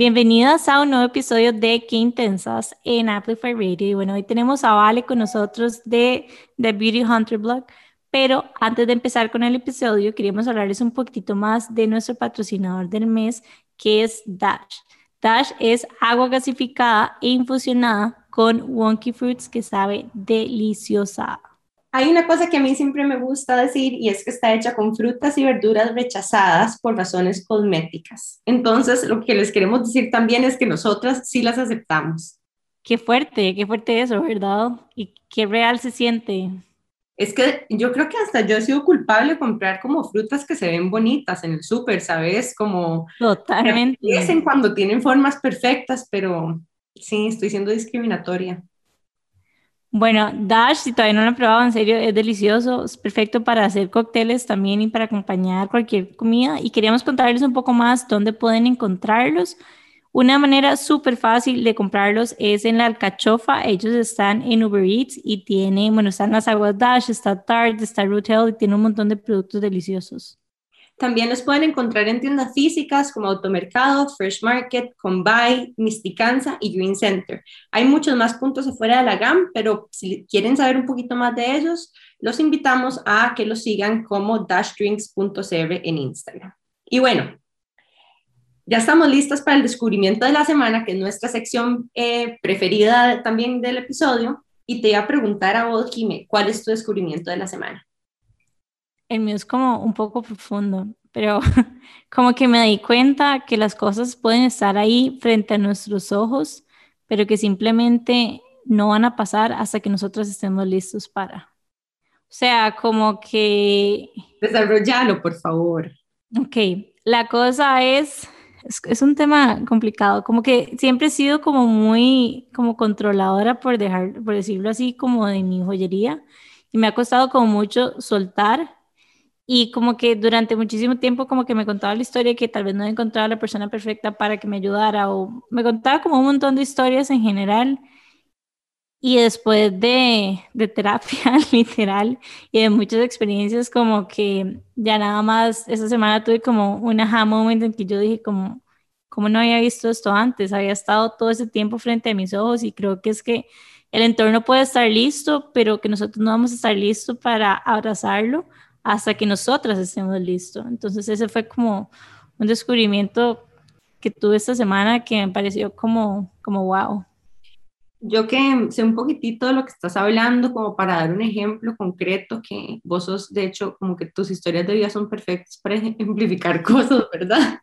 bienvenidas a un nuevo episodio de Qué Intensas en Amplify Radio. Y bueno, hoy tenemos a Vale con nosotros de The Beauty Hunter Blog. Pero antes de empezar con el episodio, queríamos hablarles un poquito más de nuestro patrocinador del mes, que es Dash. Dash es agua gasificada e infusionada con wonky fruits que sabe deliciosa. Hay una cosa que a mí siempre me gusta decir y es que está hecha con frutas y verduras rechazadas por razones cosméticas. Entonces, lo que les queremos decir también es que nosotras sí las aceptamos. Qué fuerte, qué fuerte eso, ¿verdad? Y qué real se siente. Es que yo creo que hasta yo he sido culpable de comprar como frutas que se ven bonitas en el súper, ¿sabes? Como... Totalmente. Dicen cuando tienen formas perfectas, pero sí, estoy siendo discriminatoria. Bueno, Dash, si todavía no lo han probado, en serio, es delicioso, es perfecto para hacer cócteles también y para acompañar cualquier comida. Y queríamos contarles un poco más dónde pueden encontrarlos. Una manera súper fácil de comprarlos es en la alcachofa. Ellos están en Uber Eats y tienen, bueno, están las aguas Dash, está Tarte, está Root y tiene un montón de productos deliciosos. También los pueden encontrar en tiendas físicas como Automercado, Fresh Market, Combine, Misticanza y Green Center. Hay muchos más puntos afuera de la GAM, pero si quieren saber un poquito más de ellos, los invitamos a que los sigan como dashdrinks.cr en Instagram. Y bueno, ya estamos listas para el descubrimiento de la semana, que es nuestra sección eh, preferida también del episodio. Y te iba a preguntar a vos, Jimé, ¿cuál es tu descubrimiento de la semana? El mío es como un poco profundo, pero como que me di cuenta que las cosas pueden estar ahí frente a nuestros ojos, pero que simplemente no van a pasar hasta que nosotros estemos listos para. O sea, como que... Desarrollalo, por favor. Ok, la cosa es, es, es, un tema complicado, como que siempre he sido como muy, como controladora, por, dejar, por decirlo así, como de mi joyería, y me ha costado como mucho soltar y como que durante muchísimo tiempo como que me contaba la historia que tal vez no encontraba la persona perfecta para que me ayudara o me contaba como un montón de historias en general. Y después de, de terapia literal y de muchas experiencias como que ya nada más esa semana tuve como un aha moment en que yo dije como, como no había visto esto antes, había estado todo ese tiempo frente a mis ojos y creo que es que el entorno puede estar listo, pero que nosotros no vamos a estar listos para abrazarlo hasta que nosotras estemos listos. Entonces ese fue como un descubrimiento que tuve esta semana que me pareció como, como wow. Yo que sé un poquitito de lo que estás hablando, como para dar un ejemplo concreto, que vos sos, de hecho, como que tus historias de vida son perfectas para ejemplificar cosas, ¿verdad?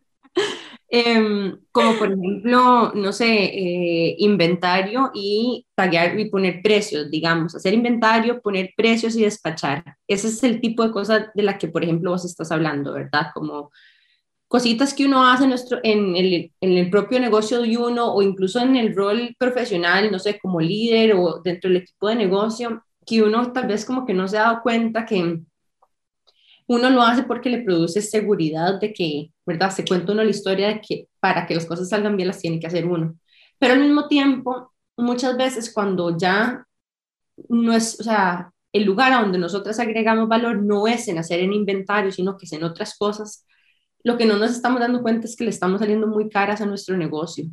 Em, como por ejemplo, no sé, eh, inventario y taguear y poner precios, digamos, hacer inventario, poner precios y despachar. Ese es el tipo de cosas de la que, por ejemplo, vos estás hablando, ¿verdad? Como cositas que uno hace nuestro, en, el, en el propio negocio de uno o incluso en el rol profesional, no sé, como líder o dentro del equipo de negocio, que uno tal vez como que no se ha dado cuenta que uno lo hace porque le produce seguridad de que, ¿verdad? Se cuenta uno la historia de que para que las cosas salgan bien las tiene que hacer uno. Pero al mismo tiempo, muchas veces cuando ya no es, o sea, el lugar a donde nosotros agregamos valor no es en hacer en inventario, sino que es en otras cosas, lo que no nos estamos dando cuenta es que le estamos saliendo muy caras a nuestro negocio.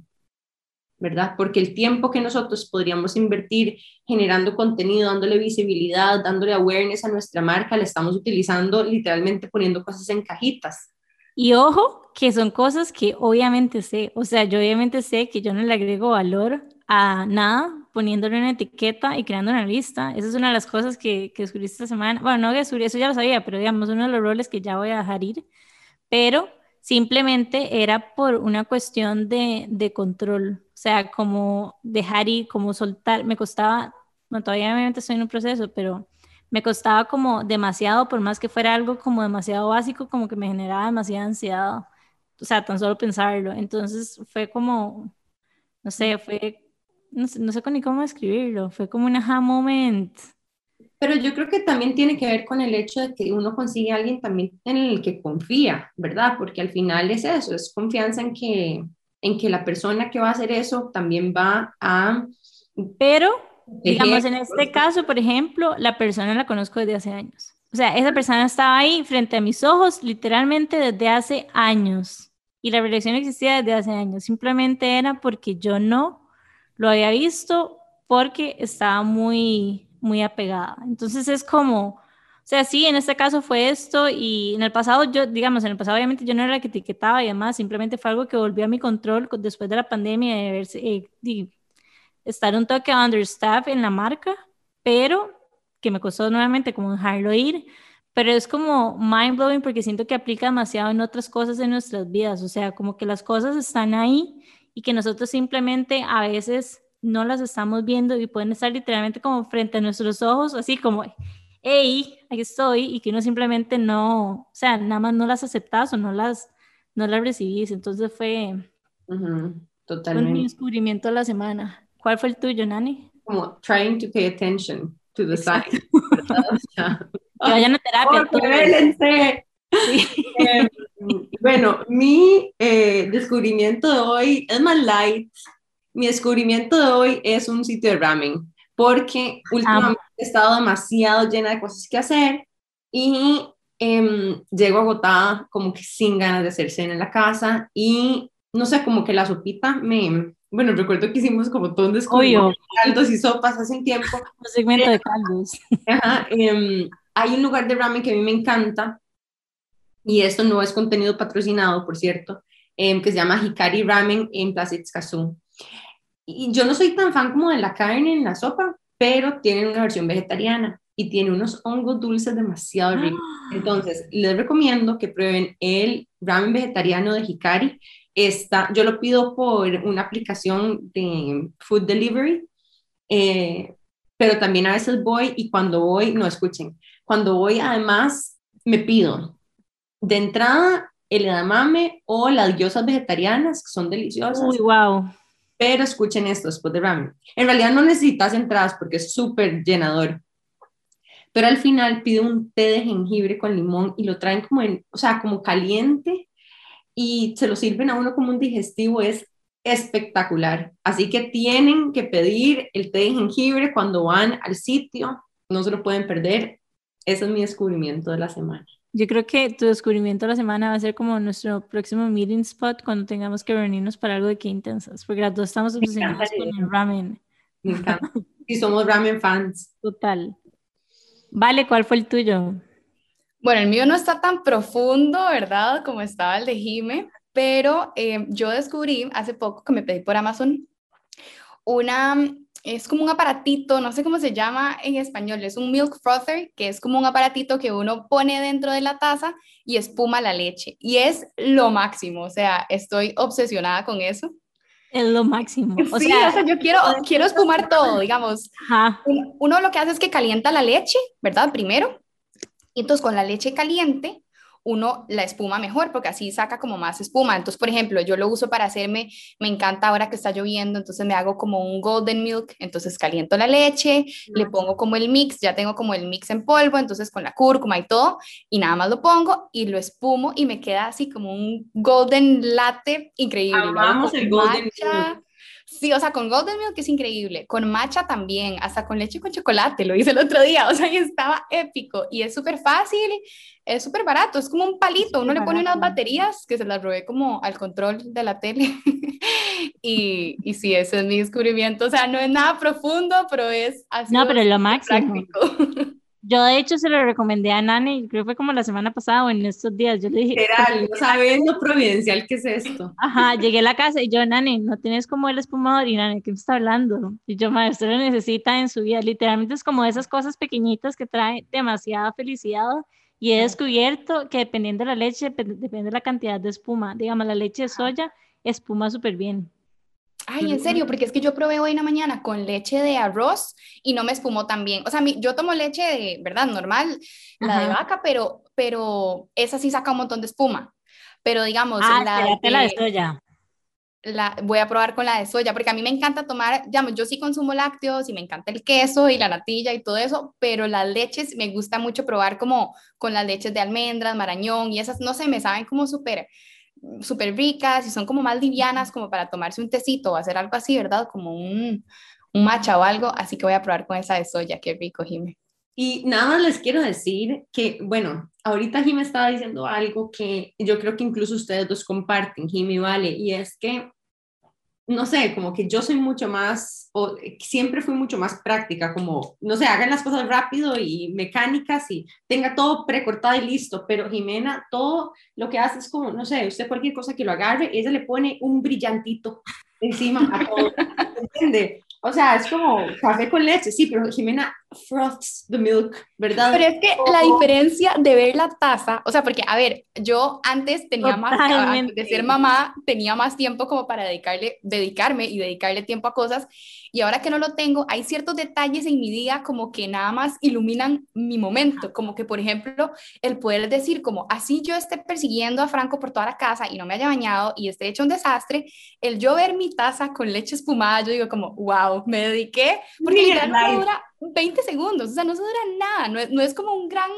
¿Verdad? Porque el tiempo que nosotros podríamos invertir generando contenido, dándole visibilidad, dándole awareness a nuestra marca, le estamos utilizando literalmente poniendo cosas en cajitas. Y ojo, que son cosas que obviamente sé, o sea, yo obviamente sé que yo no le agrego valor a nada poniéndole una etiqueta y creando una lista. Esa es una de las cosas que, que descubrí esta semana. Bueno, no que descubrí, eso ya lo sabía, pero digamos, uno de los roles que ya voy a dejar ir. Pero simplemente era por una cuestión de, de control. O sea, como dejar ir, como soltar, me costaba, no, todavía obviamente estoy en un proceso, pero me costaba como demasiado, por más que fuera algo como demasiado básico, como que me generaba demasiada ansiedad. O sea, tan solo pensarlo. Entonces fue como, no sé, fue, no sé, no sé ni cómo escribirlo, fue como un aha moment pero yo creo que también tiene que ver con el hecho de que uno consigue a alguien también en el que confía, ¿verdad? Porque al final es eso, es confianza en que, en que la persona que va a hacer eso también va a... Pero, digamos, en este caso, por ejemplo, la persona la conozco desde hace años. O sea, esa persona estaba ahí frente a mis ojos literalmente desde hace años. y la relación existía desde hace años, simplemente era porque yo no lo había visto porque estaba muy, muy apegada. Entonces es como, o sea, sí, en este caso fue esto y en el pasado yo, digamos, en el pasado obviamente yo no era la que etiquetaba y además simplemente fue algo que volvió a mi control después de la pandemia de, verse, eh, estar un toque understaff en la marca, pero que me costó nuevamente como dejarlo ir pero es como mind blowing porque siento que aplica demasiado en otras cosas en nuestras vidas, o sea, como que las cosas están ahí y que nosotros simplemente a veces no las estamos viendo y pueden estar literalmente como frente a nuestros ojos, así como, hey, aquí estoy, y que uno simplemente no, o sea, nada más no las aceptas o no las, no las recibís. Entonces fue, totalmente. mi descubrimiento de la semana. ¿Cuál fue el tuyo, Nani? Como trying to pay attention to the signs. Que vayan a terapia. Eh, bueno, mi eh, descubrimiento de hoy es más light. Mi descubrimiento de hoy es un sitio de ramen, porque últimamente he estado demasiado llena de cosas que hacer y em, llego agotada, como que sin ganas de hacer cena en la casa y no sé, como que la sopita me, bueno, recuerdo que hicimos como todo un descubrimiento de caldos y sopas hace un tiempo. Un segmento de caldos. Ajá, eh, hay un lugar de ramen que a mí me encanta, y esto no es contenido patrocinado, por cierto, em, que se llama Hikari Ramen en Plaza Itzkazu. Y yo no soy tan fan como de la carne en la sopa, pero tienen una versión vegetariana y tiene unos hongos dulces demasiado ricos. Entonces, les recomiendo que prueben el ramen vegetariano de Hikari. Está, yo lo pido por una aplicación de food delivery, eh, pero también a veces voy y cuando voy, no escuchen, cuando voy, además, me pido de entrada el edamame o las diosas vegetarianas, que son deliciosas. Uy, wow. Pero escuchen esto después de ramen. En realidad no necesitas entradas porque es súper llenador. Pero al final pido un té de jengibre con limón y lo traen como en, o sea, como caliente y se lo sirven a uno como un digestivo. Es espectacular. Así que tienen que pedir el té de jengibre cuando van al sitio. No se lo pueden perder. Ese es mi descubrimiento de la semana. Yo creo que tu descubrimiento de la semana va a ser como nuestro próximo meeting spot cuando tengamos que reunirnos para algo de qué intensas, porque las dos estamos obsesionadas con el ramen. Me encanta. Y somos ramen fans. Total. Vale, ¿cuál fue el tuyo? Bueno, el mío no está tan profundo, ¿verdad? Como estaba el de Jime, pero eh, yo descubrí hace poco que me pedí por Amazon una es como un aparatito, no sé cómo se llama en español, es un milk frother, que es como un aparatito que uno pone dentro de la taza y espuma la leche. Y es lo máximo, o sea, estoy obsesionada con eso. Es lo máximo. O sí, sea, o sea yo quiero, quiero espumar todo, digamos. Uno lo que hace es que calienta la leche, ¿verdad? Primero. Y entonces con la leche caliente uno la espuma mejor, porque así saca como más espuma. Entonces, por ejemplo, yo lo uso para hacerme, me encanta ahora que está lloviendo, entonces me hago como un golden milk, entonces caliento la leche, le pongo como el mix, ya tengo como el mix en polvo, entonces con la cúrcuma y todo, y nada más lo pongo y lo espumo y me queda así como un golden latte increíble. Amamos el golden Sí, o sea, con Golden Milk es increíble, con matcha también, hasta con leche con chocolate, lo hice el otro día, o sea, y estaba épico y es súper fácil, es súper barato, es como un palito, uno le pone unas baterías que se las robé como al control de la tele y, y sí, ese es mi descubrimiento, o sea, no es nada profundo, pero es así. No, pero lo máximo. Práctico. Yo de hecho se lo recomendé a Nani, creo que fue como la semana pasada o en estos días. Yo le dije, literal, no sabes lo providencial que es esto. Ajá, llegué a la casa y yo, Nani, no tienes como el espumador y Nani, ¿qué me está hablando? Y yo, maestro, lo necesita en su vida. Literalmente es como esas cosas pequeñitas que traen demasiada felicidad y he descubierto que dependiendo de la leche, depende de la cantidad de espuma. Digamos, la leche de soya espuma súper bien. Ay, en serio, porque es que yo probé hoy en la mañana con leche de arroz y no me espumó tan bien. O sea, yo tomo leche de, ¿verdad? Normal, la de vaca, pero, pero esa sí saca un montón de espuma. Pero digamos, ah, la, de, la de soya. La, voy a probar con la de soya, porque a mí me encanta tomar, digamos, yo sí consumo lácteos y me encanta el queso y la natilla y todo eso, pero las leches me gusta mucho probar como con las leches de almendras, marañón y esas, no sé, me saben como súper súper ricas y son como más livianas como para tomarse un tecito o hacer algo así, ¿verdad? Como un, un matcha o algo, así que voy a probar con esa de soya, qué rico, Jimé. Y nada más les quiero decir que, bueno, ahorita Jimmy estaba diciendo algo que yo creo que incluso ustedes dos comparten, Jimmy Vale, y es que no sé, como que yo soy mucho más, o siempre fui mucho más práctica, como, no sé, hagan las cosas rápido y mecánicas y tenga todo precortado y listo, pero Jimena, todo lo que hace es como, no sé, usted cualquier cosa que lo agarre, ella le pone un brillantito encima a todo, ¿entiende? O sea, es como café con leche, sí, pero Jimena froths the milk, ¿verdad? Pero es que la diferencia de ver la taza, o sea, porque, a ver, yo antes tenía más, antes de ser mamá, tenía más tiempo como para dedicarle, dedicarme y dedicarle tiempo a cosas, y ahora que no lo tengo, hay ciertos detalles en mi día como que nada más iluminan mi momento, como que, por ejemplo, el poder decir como, así yo esté persiguiendo a Franco por toda la casa y no me haya bañado y esté hecho un desastre, el yo ver mi taza con leche espumada, yo digo como, wow, me dediqué, porque ya no dura 20 segundos, o sea, no se dura nada, no es, no es, como un gran,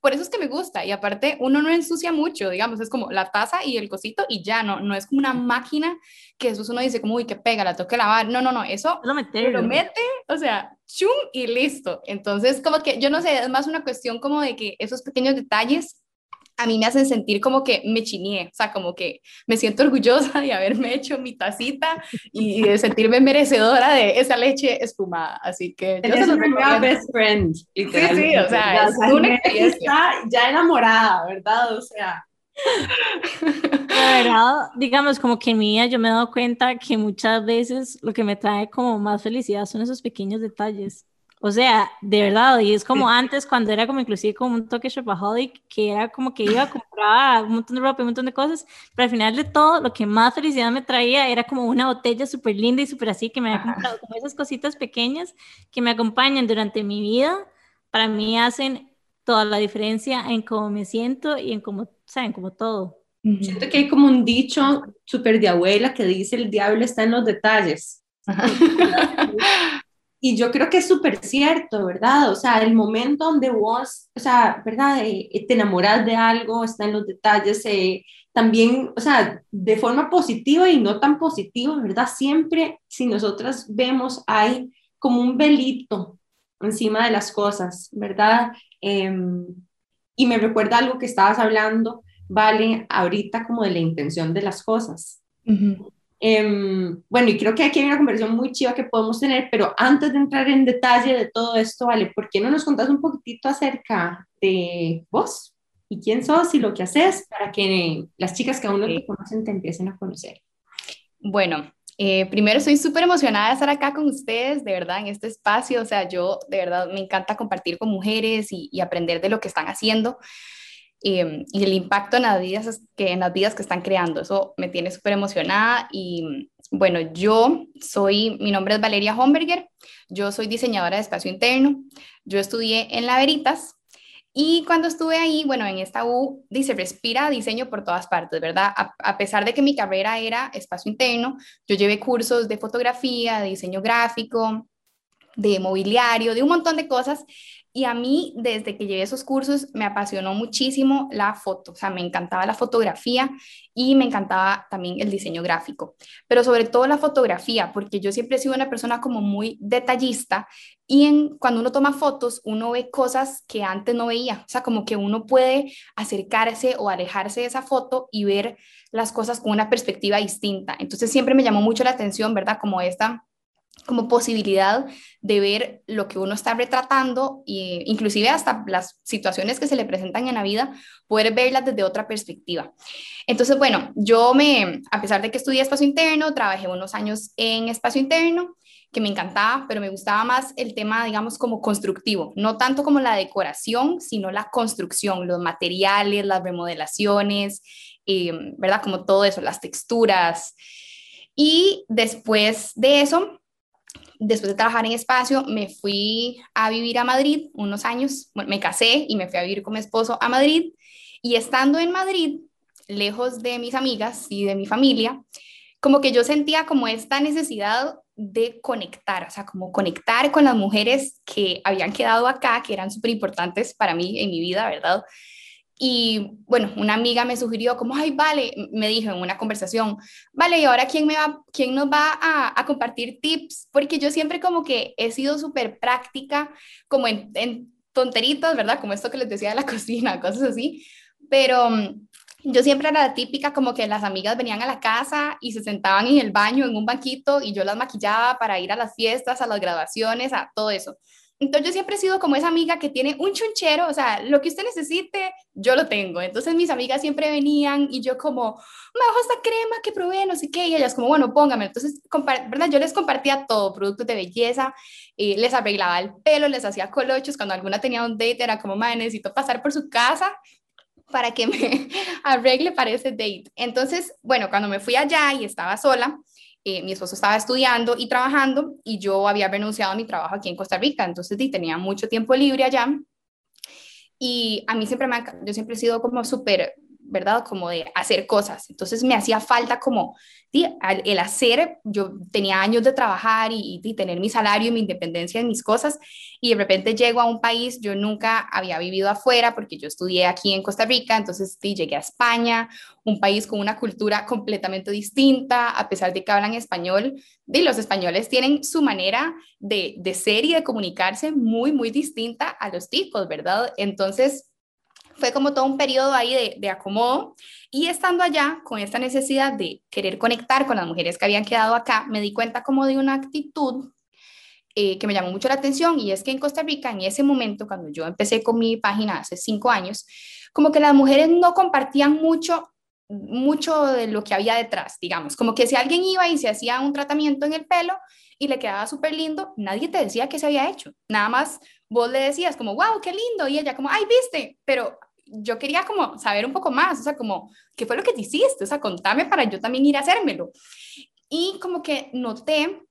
por eso es que me gusta, y aparte uno no ensucia mucho, digamos, es como la taza y el cosito y ya, no, no es como una máquina que eso uno dice como, uy, que pega, la tengo que lavar, no, no, no, eso lo, lo mete, o sea, chum y listo, entonces como que yo no sé, es más una cuestión como de que esos pequeños detalles a mí me hacen sentir como que me chineé, o sea, como que me siento orgullosa de haberme hecho mi tacita y de sentirme merecedora de esa leche espumada. Así que yo lo recomiendo. best friend, Sí, sí, o sea, es una Está ya enamorada, ¿verdad? O sea. La verdad, digamos, como que mía, yo me he dado cuenta que muchas veces lo que me trae como más felicidad son esos pequeños detalles. O sea, de verdad, y es como antes cuando era como inclusive como un toque shopaholic, que era como que iba a comprar un montón de ropa y un montón de cosas, pero al final de todo, lo que más felicidad me traía era como una botella súper linda y súper así que me había comprado, como esas cositas pequeñas que me acompañan durante mi vida, para mí hacen toda la diferencia en cómo me siento y en cómo, saben, como todo. Siento que hay como un dicho súper de abuela que dice el diablo está en los detalles. Y yo creo que es súper cierto, ¿verdad? O sea, el momento donde vos, o sea, ¿verdad? Eh, eh, te enamoras de algo, está en los detalles, eh, también, o sea, de forma positiva y no tan positiva, ¿verdad? Siempre, si nosotras vemos, hay como un velito encima de las cosas, ¿verdad? Em, y me recuerda algo que estabas hablando, Vale, ahorita como de la intención de las cosas. Em, bueno, y creo que aquí hay una conversación muy chiva que podemos tener, pero antes de entrar en detalle de todo esto, ¿vale? ¿Por qué no nos contás un poquitito acerca de vos y quién sos y lo que haces para que las chicas que aún no te conocen te empiecen a conocer? Bueno, eh, primero estoy súper emocionada de estar acá con ustedes, de verdad, en este espacio. O sea, yo de verdad me encanta compartir con mujeres y, y aprender de lo que están haciendo. Em, y el impacto en las, vidas que, en las vidas que están creando. Eso me tiene súper emocionada y bueno, yo soy, mi nombre es Valeria Homberger, yo soy diseñadora de espacio interno, yo estudié en La Veritas y cuando estuve ahí, bueno, en esta U, dice, respira diseño por todas partes, ¿verdad? A, a, pesar de que mi carrera era espacio interno, yo llevé cursos de fotografía, de diseño gráfico, de mobiliario, de un montón de cosas y a mí, desde que llevé esos cursos, me apasionó muchísimo la foto, o sea, me encantaba la fotografía y me encantaba también el diseño gráfico, pero sobre todo la fotografía, porque yo siempre he sido una persona como muy detallista y en, cuando uno toma fotos, uno ve cosas que antes no veía, o sea, como que uno puede acercarse o alejarse de esa foto y ver las cosas con una perspectiva distinta. Entonces siempre me llamó mucho la atención, ¿verdad? Como esta como posibilidad de ver lo que uno está retratando e inclusive hasta las situaciones que se le presentan en la vida, poder verlas desde otra perspectiva. Entonces, bueno, yo me, a pesar de que estudié espacio interno, trabajé unos años en espacio interno, que me encantaba, pero me gustaba más el tema, digamos, como constructivo, no tanto como la decoración, sino la construcción, los materiales, las remodelaciones, eh, ¿verdad? Como todo eso, las texturas. Y después de eso, Después de trabajar en espacio, me fui a vivir a Madrid unos años, me casé y me fui a vivir con mi esposo a Madrid. Y estando en Madrid, lejos de mis amigas y de mi familia, como que yo sentía como esta necesidad de conectar, o sea, como conectar con las mujeres que habían quedado acá, que eran súper importantes para mí en mi vida, ¿verdad? Y bueno, una amiga me sugirió como, ay, vale, me dijo en una conversación, vale, ¿y ahora quién, me va, quién nos va a, a compartir tips? Porque yo siempre como que he sido súper práctica, como en, en tonteritas, ¿verdad? Como esto que les decía de la cocina, cosas así, pero mm, yo siempre era la típica como que las amigas venían a la casa y se sentaban en el baño, en un banquito, y yo las maquillaba para ir a las fiestas, a las graduaciones, a todo eso. Entonces yo siempre he sido como esa amiga que tiene un chunchero, o sea, lo que usted necesite, yo lo tengo. Entonces mis amigas siempre venían y yo como, me bajo esta crema que probé, no sé qué, y ellas como, bueno, póngame. Entonces, ¿verdad? Yo les compartía todo, productos de belleza, y les arreglaba el pelo, les hacía colochos, cuando alguna tenía un date era como, madre, necesito pasar por su casa para que me arregle para ese date. Entonces, bueno, cuando me fui allá y estaba sola, eh, mi esposo estaba estudiando y trabajando y yo había renunciado a mi trabajo aquí en Costa Rica, entonces tenía mucho tiempo libre allá. Y a mí siempre me, yo siempre he sido como súper ¿verdad? Como de hacer cosas. Entonces me hacía falta como el hacer, yo tenía años de trabajar y, tener mi salario y mi independencia en mis cosas y de repente llego a un país, yo nunca había vivido afuera porque yo estudié aquí en Costa Rica, entonces llegué a España, un país con una cultura completamente distinta, a pesar de que hablan español, y los españoles tienen su manera de, de ser y de comunicarse muy, muy distinta a los ticos, ¿verdad? Entonces fue como todo un periodo ahí de, de, acomodo. Y estando allá con esta necesidad de querer conectar con las mujeres que habían quedado acá, me di cuenta como de una actitud eh, que me llamó mucho la atención. Y es que en Costa Rica en ese momento, cuando yo empecé con mi página hace cinco años, como que las mujeres no compartían mucho mucho de lo que había detrás, digamos, como que si alguien iba y se hacía un tratamiento en el pelo y le quedaba súper lindo, nadie te decía qué se había hecho, nada más vos le decías como, wow, qué lindo, y ella como, ay, viste, pero yo quería como saber un poco más, o sea, como, ¿qué fue lo que te hiciste? O sea, contame para yo también ir a hacérmelo. Y como que noté,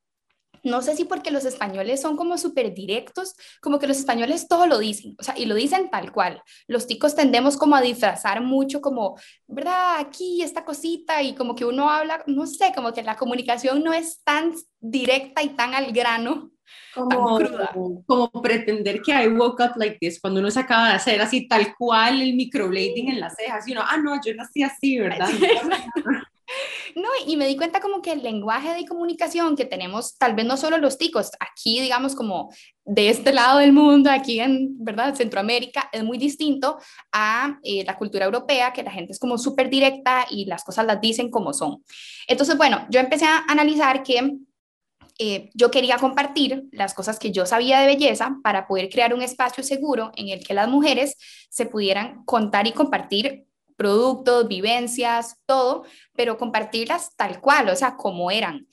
no sé si porque los españoles son como súper directos, como que los españoles todo lo dicen, o sea, y lo dicen tal cual. Los ticos tendemos como a disfrazar mucho, como, ¿verdad? Aquí esta cosita, y como que uno habla, no sé, como que la comunicación no es tan directa y tan al grano como, como pretender que I woke up like this cuando uno se acaba de hacer así tal cual el microblading en las cejas y uno, ah, no, yo nací así, ¿verdad? No, y me di cuenta como que el lenguaje de comunicación que tenemos, tal vez no solo los ticos, aquí digamos como de este lado del mundo, aquí en, ¿verdad? Centroamérica, es muy distinto a eh, la cultura europea, que la gente es como súper directa y las cosas las dicen como son. Entonces, bueno, yo empecé a analizar que eh, yo quería compartir las cosas que yo sabía de belleza para poder crear un espacio seguro en el que las mujeres se pudieran contar y compartir productos, vivencias, todo, pero compartirlas tal cual, o sea, como eran.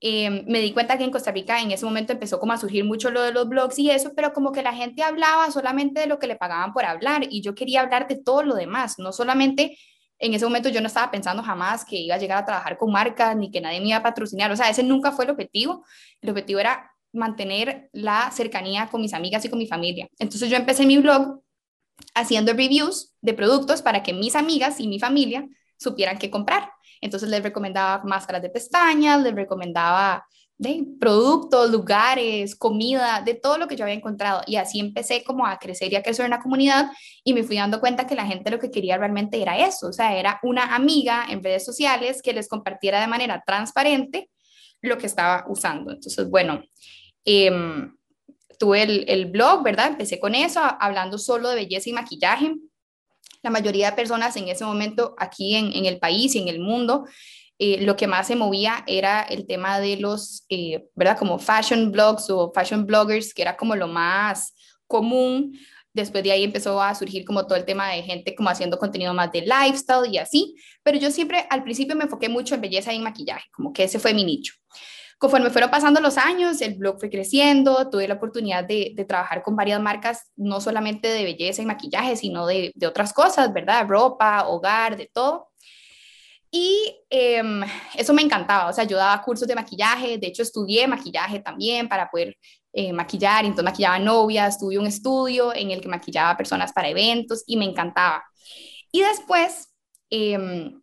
Eh, me di cuenta que en Costa Rica en ese momento empezó como a surgir mucho lo de los blogs y eso, pero como que la gente hablaba solamente de lo que le pagaban por hablar y yo quería hablar de todo lo demás, no solamente en ese momento yo no estaba pensando jamás que iba a llegar a trabajar con marcas ni que nadie me iba a patrocinar. O sea, ese nunca fue el objetivo. El objetivo era mantener la cercanía con mis amigas y con mi familia. Entonces yo empecé mi blog haciendo reviews de productos para que mis amigas y mi familia supieran qué comprar. Entonces les recomendaba máscaras de pestañas, les recomendaba de productos, lugares, comida, de todo lo que yo había encontrado. Y así empecé como a crecer y a crecer en la comunidad y me fui dando cuenta que la gente lo que quería realmente era eso, o sea, era una amiga en redes sociales que les compartiera de manera transparente lo que estaba usando. Entonces, bueno, em, tuve el, blog, ¿verdad? Empecé con eso, hablando solo de belleza y maquillaje. La mayoría de personas en ese momento aquí en, en el país y en el mundo eh, lo que más se movía era el tema de los, eh, ¿verdad? Como fashion blogs o fashion bloggers, que era como lo más común. Después de ahí empezó a surgir como todo el tema de gente como haciendo contenido más de lifestyle y así. Pero yo siempre al principio me enfoqué mucho en belleza y maquillaje, como que ese fue mi nicho. Conforme fueron pasando los años, el blog fue creciendo, tuve la oportunidad de, trabajar con varias marcas, no solamente de belleza y maquillaje, sino de, de otras cosas, ¿verdad? Ropa, hogar, de todo. Y em, eso me encantaba, o sea, yo daba cursos de maquillaje, de hecho estudié maquillaje también para poder eh, maquillar, entonces maquillaba novias, tuve un estudio en el que maquillaba personas para eventos y me encantaba. Y después em,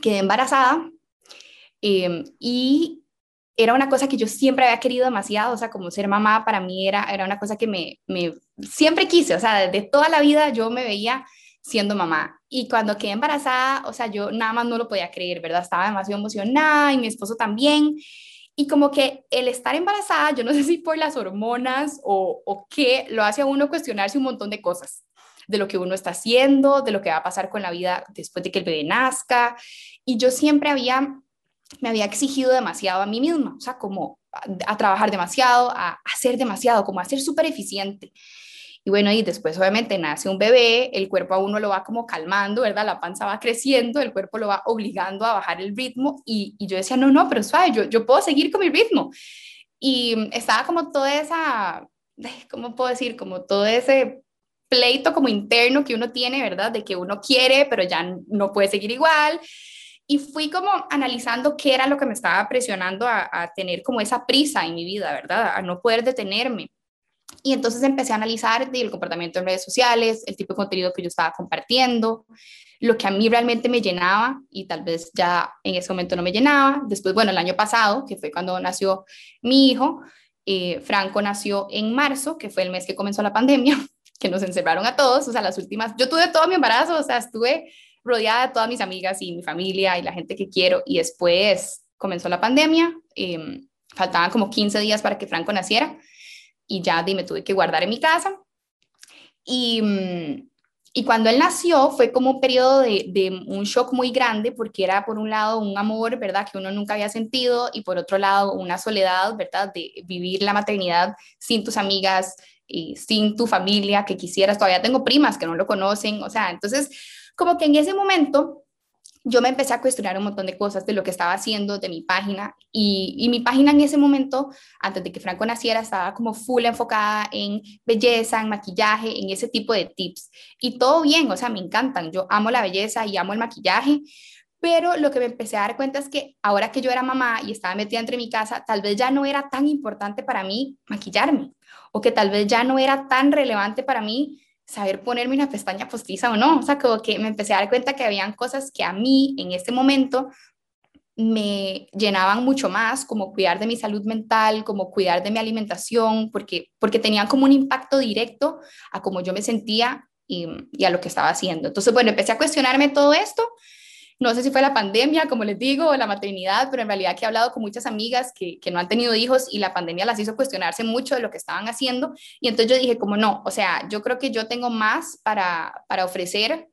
quedé embarazada em, y era una cosa que yo siempre había querido demasiado, o sea, como ser mamá para mí era, era una cosa que me, me siempre quise, o sea, desde toda la vida yo me veía siendo mamá. Y cuando quedé embarazada, o sea, yo nada más no lo podía creer, ¿verdad? Estaba demasiado emocionada y mi esposo también. Y como que el estar embarazada, yo no sé si por las hormonas o, o qué, lo hace a uno cuestionarse un montón de cosas de lo que uno está haciendo, de lo que va a pasar con la vida después de que el bebé nazca. Y yo siempre había, me había exigido demasiado a mí misma, o sea, como a, trabajar demasiado, a, hacer demasiado, como a ser súper eficiente. Y bueno, y después obviamente nace un bebé, el cuerpo a uno lo va como calmando, ¿verdad? La panza va creciendo, el cuerpo lo va obligando a bajar el ritmo y, yo decía, no, no, pero suave, yo, yo puedo seguir con mi ritmo. Y estaba como toda esa, ¿cómo puedo decir? Como todo ese pleito como interno que uno tiene, ¿verdad? De que uno quiere, pero ya no puede seguir igual. Y fui como analizando qué era lo que me estaba presionando a tener como esa prisa en mi vida, ¿verdad? A no poder detenerme. Y entonces empecé a analizar el comportamiento en redes sociales, el tipo de contenido que yo estaba compartiendo, lo que a mí realmente me llenaba y tal vez ya en ese momento no me llenaba. Después, bueno, el año pasado, que fue cuando nació mi hijo, eh, Franco nació en marzo, que fue el mes que comenzó la pandemia, que nos encerraron a todos, o sea, las últimas, yo tuve todo mi embarazo, o sea, estuve rodeada de todas mis amigas y mi familia y la gente que quiero y después comenzó la pandemia, eh, faltaban como 15 días para que Franco naciera y ya me tuve que guardar en mi casa. Y, mm, y cuando él nació fue como un periodo de, de, un shock muy grande porque era por un lado un amor, ¿verdad? Que uno nunca había sentido y por otro lado una soledad, ¿verdad? De vivir la maternidad sin tus amigas y sin tu familia que quisieras. Todavía tengo primas que no lo conocen, o sea, entonces como que en ese momento yo me empecé a cuestionar un montón de cosas de lo que estaba haciendo, de mi página, y, mi página en ese momento, antes de que Franco naciera, estaba como full enfocada en belleza, en maquillaje, en ese tipo de tips. Y todo bien, o sea, me encantan, yo amo la belleza y amo el maquillaje, pero lo que me empecé a dar cuenta es que ahora que yo era mamá y estaba metida entre mi casa, tal vez ya no era tan importante para mí maquillarme, o que tal vez ya no era tan relevante para mí saber ponerme una pestaña postiza o no. O sea, como que me empecé a dar cuenta que habían cosas que a mí en este momento me llenaban mucho más, como cuidar de mi salud mental, como cuidar de mi alimentación, porque, porque tenían como un impacto directo a cómo yo me sentía y, y a lo que estaba haciendo. Entonces, bueno, empecé a cuestionarme todo esto no sé si fue la pandemia, como les digo, o la maternidad, pero en realidad he hablado con muchas amigas que, que, no han tenido hijos y la pandemia las hizo cuestionarse mucho de lo que estaban haciendo. Y entonces yo dije, como no, o sea, yo creo que yo tengo más para, para ofrecer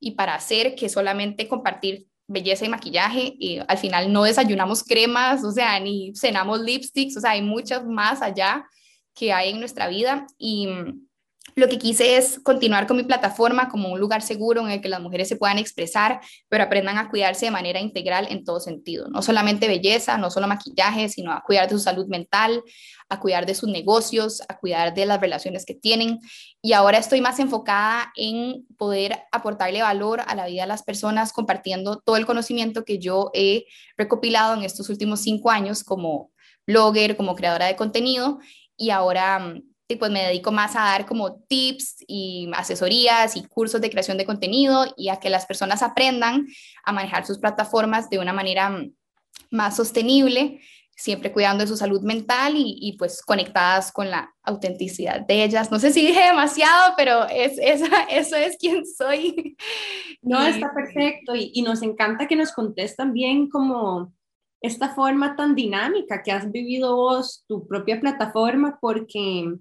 y para hacer que solamente compartir belleza y maquillaje. Y al final no desayunamos cremas, o sea, ni cenamos lipsticks, o sea, hay muchas más allá que hay en nuestra vida. Y lo que quise es continuar con mi plataforma como un lugar seguro en el que las mujeres se puedan expresar, pero aprendan a cuidarse de manera integral en todo sentido. No solamente belleza, no solo maquillaje, sino a cuidar de su salud mental, a cuidar de sus negocios, a cuidar de las relaciones que tienen. Y ahora estoy más enfocada en poder aportarle valor a la vida de las personas compartiendo todo el conocimiento que yo he recopilado en estos últimos cinco años como blogger, como creadora de contenido. Y ahora mm, y pues me dedico más a dar como tips y asesorías y cursos de creación de contenido y a que las personas aprendan a manejar sus plataformas de una manera mm, más sostenible, siempre cuidando de su salud mental y, pues conectadas con la autenticidad de ellas. No sé si dije demasiado, pero es, eso es quien soy. No, está perfecto y, y nos encanta que nos contestan bien como esta forma tan dinámica que has vivido vos, tu propia plataforma, porque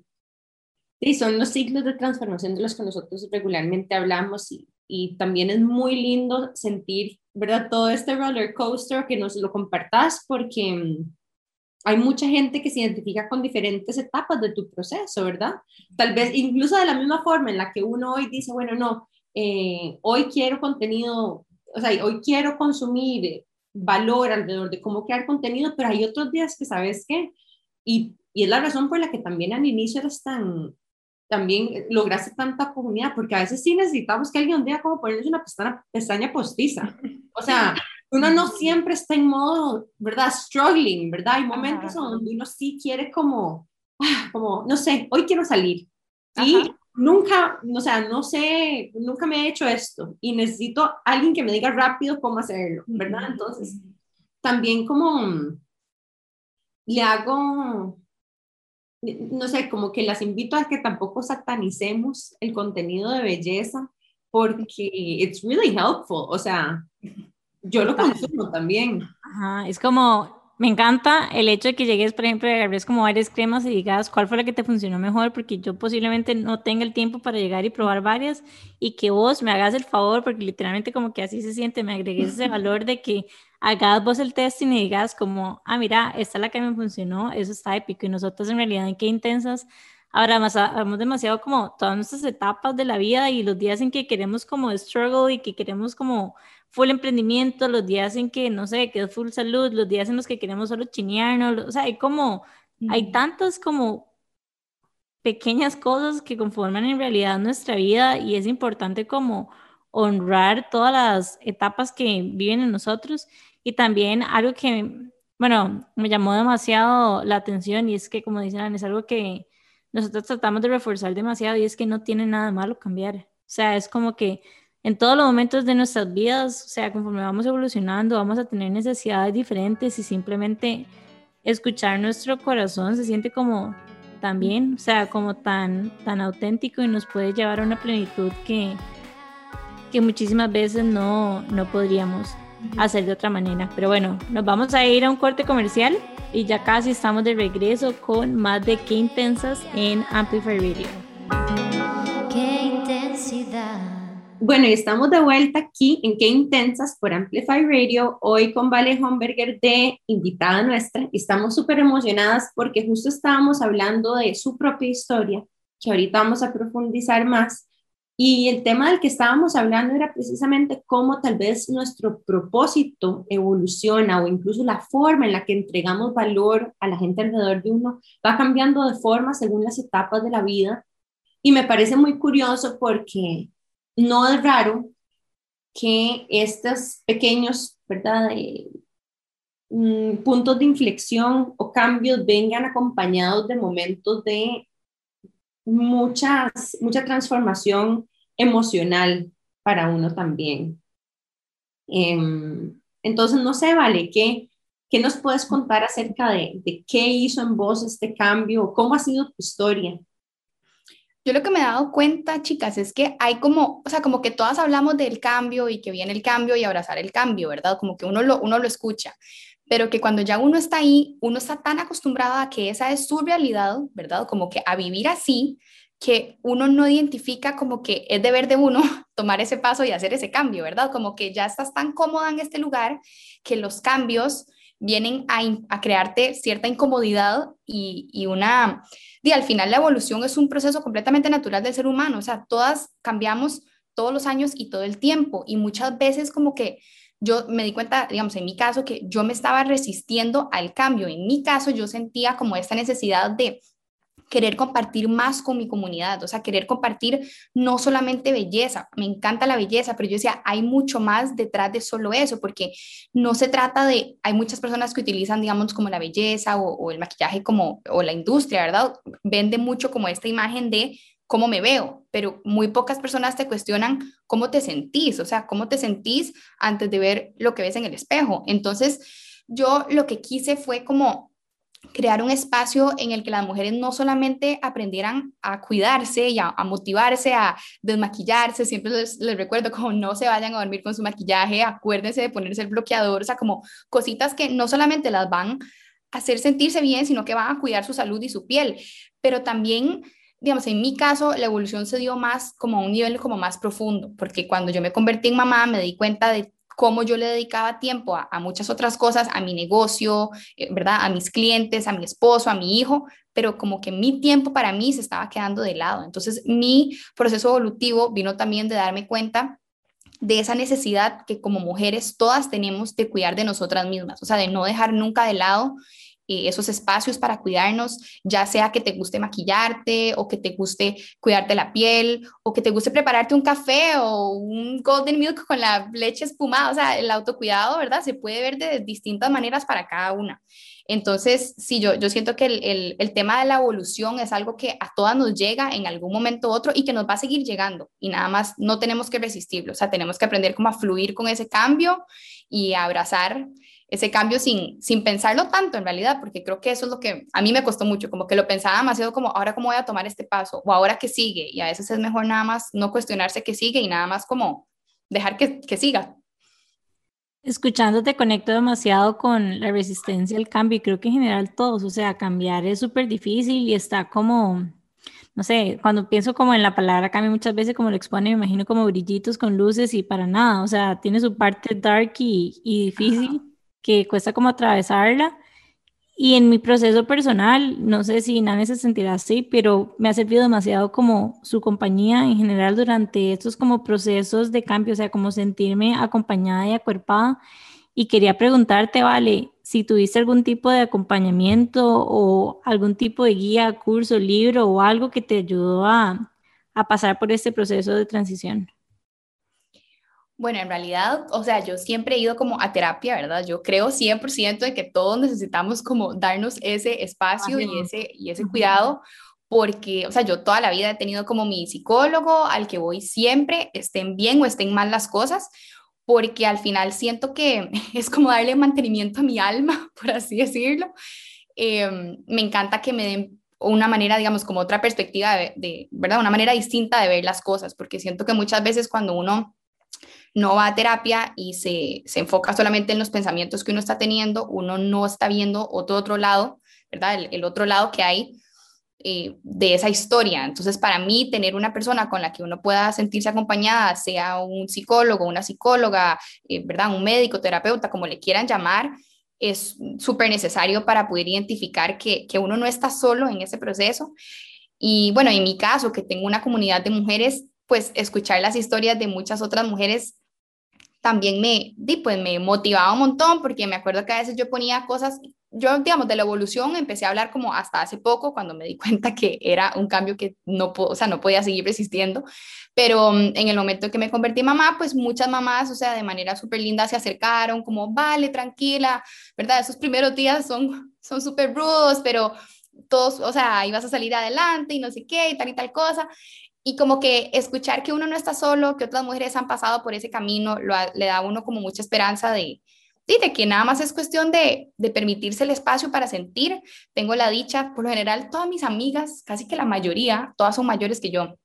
Sí, son los ciclos de transformación de los que nosotros regularmente hablamos y, y también es muy lindo sentir, ¿verdad? Todo este roller coaster que nos lo compartas porque mm, hay mucha gente que se identifica con diferentes etapas de tu proceso, ¿verdad? Tal vez incluso de la misma forma en la que uno hoy dice, bueno, no, eh, hoy quiero contenido, o sea, hoy quiero consumir valor alrededor de cómo crear contenido, pero hay otros días que, ¿sabes qué? Y, y es la razón por la que también al inicio eres tan, también lograste tanta comunidad, porque a veces sí necesitamos que alguien diga como ponerles una pestaña, pestaña postiza. O sea, uno no siempre está en modo, ¿verdad? Struggling, ¿verdad? Hay momentos donde uno sí quiere como, ah, como, no sé, hoy quiero salir. Y nunca, o sea, no sé, nunca me he hecho esto y necesito alguien que me diga rápido cómo hacerlo, ¿verdad? Entonces, también como le hago, no sé, como que las invito a que tampoco satanicemos el contenido de belleza porque it's really helpful, o sea, yo lo consumo también. Ajá, es como me encanta el hecho de que llegues, por ejemplo, y agarres como varias cremas y digas cuál fue la que te funcionó mejor, porque yo posiblemente no tenga el tiempo para llegar y probar varias y que vos me hagas el favor, porque literalmente como que así se siente, me agregues ese valor de que hagas vos el testing y digas como, ah, mira, esta es la que me funcionó, eso está épico y nosotros en realidad en qué intensas. Ahora, más, hablamos demasiado como todas nuestras etapas de la vida y los días en que queremos como struggle y que queremos como full emprendimiento, los días en que, no sé, que es full salud, los días en los que queremos solo chinearnos, o sea, hay como, hay tantas como pequeñas cosas que conforman en realidad nuestra vida y es importante como honrar todas las etapas que viven en nosotros y también algo que, bueno, me llamó demasiado la atención y es que, como dicen, es algo que nosotros tratamos de reforzar demasiado y es que no tiene nada malo cambiar. O sea, es como que en todos los momentos de nuestras vidas, o sea, conforme vamos evolucionando, vamos a tener necesidades diferentes y simplemente escuchar nuestro corazón se siente como también, o sea, como tan, tan auténtico y nos puede llevar a una plenitud que, que muchísimas veces no, no podríamos hacer de otra manera. Pero bueno, nos vamos a ir a un corte comercial y ya casi estamos de regreso con más de Qué Intensas en Amplify Radio. Qué intensidad. Bueno, y estamos de vuelta aquí en Qué Intensas por Amplify Radio, hoy con Vale Homberger de invitada nuestra. Estamos súper emocionadas porque justo estábamos hablando de su propia historia, que ahorita vamos a profundizar más. Y el tema del que estábamos hablando era precisamente cómo tal vez nuestro propósito evoluciona o incluso la forma en la que entregamos valor a la gente alrededor de uno va cambiando de forma según las etapas de la vida. Y me parece muy curioso porque no es raro que estos pequeños, ¿verdad? Mm, puntos de inflexión o cambios vengan acompañados de momentos de muchas, mucha transformación emocional para uno también. Em, entonces, no sé, Vale, ¿qué, ¿qué nos puedes contar acerca de, de qué hizo en vos este cambio? ¿Cómo ha sido tu historia? Yo lo que me he dado cuenta, chicas, es que hay como, o sea, como que todas hablamos del cambio y que viene el cambio y abrazar el cambio, ¿verdad? Como que uno lo, uno lo escucha, pero que cuando ya uno está ahí, uno está tan acostumbrado a que esa es su realidad, ¿verdad? Como que a vivir así, que uno no identifica como que es deber de uno tomar ese paso y hacer ese cambio, ¿verdad? Como que ya estás tan cómoda en este lugar que los cambios vienen a, a crearte cierta incomodidad y, y una y al final la evolución es un proceso completamente natural del ser humano, o sea, todas cambiamos todos los años y todo el tiempo y muchas veces como que yo me di cuenta, digamos, en mi caso, que yo me estaba resistiendo al cambio. En mi caso, yo sentía como esta necesidad de querer compartir más con mi comunidad, o sea, querer compartir no solamente belleza, me encanta la belleza, pero yo decía, hay mucho más detrás de solo eso, porque no se trata de, hay muchas personas que utilizan, digamos, como la belleza o, el maquillaje como, o la industria, ¿verdad? Vende mucho como esta imagen de cómo me veo, pero muy pocas personas te cuestionan cómo te sentís, o sea, cómo te sentís antes de ver lo que ves en el espejo. Entonces, yo lo que quise fue como crear un espacio en el que las mujeres no solamente aprendieran a cuidarse y a, motivarse, a desmaquillarse, siempre les, recuerdo como no se vayan a dormir con su maquillaje, acuérdense de ponerse el bloqueador, o sea, como cositas que no solamente las van a hacer sentirse bien, sino que van a cuidar su salud y su piel, pero también digamos, en mi caso, la evolución se dio más como a un nivel como más profundo, porque cuando yo me convertí en mamá me di cuenta de cómo yo le dedicaba tiempo a, muchas otras cosas, a mi negocio, eh, ¿verdad? A mis clientes, a mi esposo, a mi hijo, pero como que mi tiempo para mí se estaba quedando de lado. Entonces, mi proceso evolutivo vino también de darme cuenta de esa necesidad que como mujeres todas tenemos de cuidar de nosotras mismas, o sea, de no dejar nunca de lado eh, esos espacios para cuidarnos, ya sea que te guste maquillarte o que te guste cuidarte la piel o que te guste prepararte un café o un golden milk con la leche espumada, o sea, el autocuidado, ¿verdad? Se puede ver de distintas maneras para cada una. Entonces, sí, yo, yo siento que el, el, tema de la evolución es algo que a todas nos llega en algún momento u otro y que nos va a seguir llegando y nada más no tenemos que resistirlo, o sea, tenemos que aprender cómo a fluir con ese cambio y abrazar ese cambio sin, sin pensarlo tanto en realidad, porque creo que eso es lo que a mí me costó mucho, como que lo pensaba demasiado como, ahora cómo voy a tomar este paso o ahora qué sigue, y a veces es mejor nada más no cuestionarse qué sigue y nada más como dejar que, que siga. Escuchándote conecto demasiado con la resistencia al cambio y creo que en general todos, o sea, cambiar es súper difícil y está como, no sé, cuando pienso como en la palabra cambio muchas veces como lo expone, me imagino como brillitos con luces y para nada, o sea, tiene su parte dark y, y difícil que cuesta como atravesarla y en mi proceso personal, no sé si Nane se sentirá así, pero me ha servido demasiado como su compañía en general durante estos como procesos de cambio, o sea, como sentirme acompañada y acuerpada. Y quería preguntarte, Vale, si tuviste algún tipo de acompañamiento o algún tipo de guía, curso, libro o algo que te ayudó a, a pasar por este proceso de transición. Bueno, en realidad, o sea, yo siempre he ido como a terapia, ¿verdad? Yo creo 100% de que todos necesitamos como darnos ese espacio y ese, y ese cuidado, porque, o sea, yo toda la vida he tenido como mi psicólogo al que voy siempre, estén bien o estén mal las cosas, porque al final siento que es como darle mantenimiento a mi alma, por así decirlo. Em, me encanta que me den una manera, digamos, como otra perspectiva de, de, ¿verdad? Una manera distinta de ver las cosas, porque siento que muchas veces cuando uno no va a terapia y se, enfoca solamente en los pensamientos que uno está teniendo, uno no está viendo otro otro lado, ¿verdad? El, otro lado que hay eh, de esa historia. Entonces, para mí, tener una persona con la que uno pueda sentirse acompañada, sea un psicólogo, una psicóloga, eh, ¿verdad? Un médico, terapeuta, como le quieran llamar, es súper necesario para poder identificar que, que uno no está solo en ese proceso. Y bueno, en mi caso, que tengo una comunidad de mujeres, pues escuchar las historias de muchas otras mujeres también me, pues, me motivaba un montón porque me acuerdo que a veces yo ponía cosas, yo digamos de la evolución empecé a hablar como hasta hace poco cuando me di cuenta que era un cambio que no, o sea, no podía seguir resistiendo, pero mm, en el momento que me convertí en mamá, pues muchas mamás, o sea, de manera súper linda se acercaron como, vale, tranquila, ¿verdad? Esos primeros días son son súper rudos, pero todos, o sea, ibas a salir adelante y no sé qué y tal y tal cosa y como que escuchar que uno no está solo, que otras mujeres han pasado por ese camino, le da a uno como mucha esperanza de, de, que nada más es cuestión de, de, permitirse el espacio para sentir. Tengo la dicha, por lo general, todas mis amigas, casi que la mayoría, todas son mayores que yo.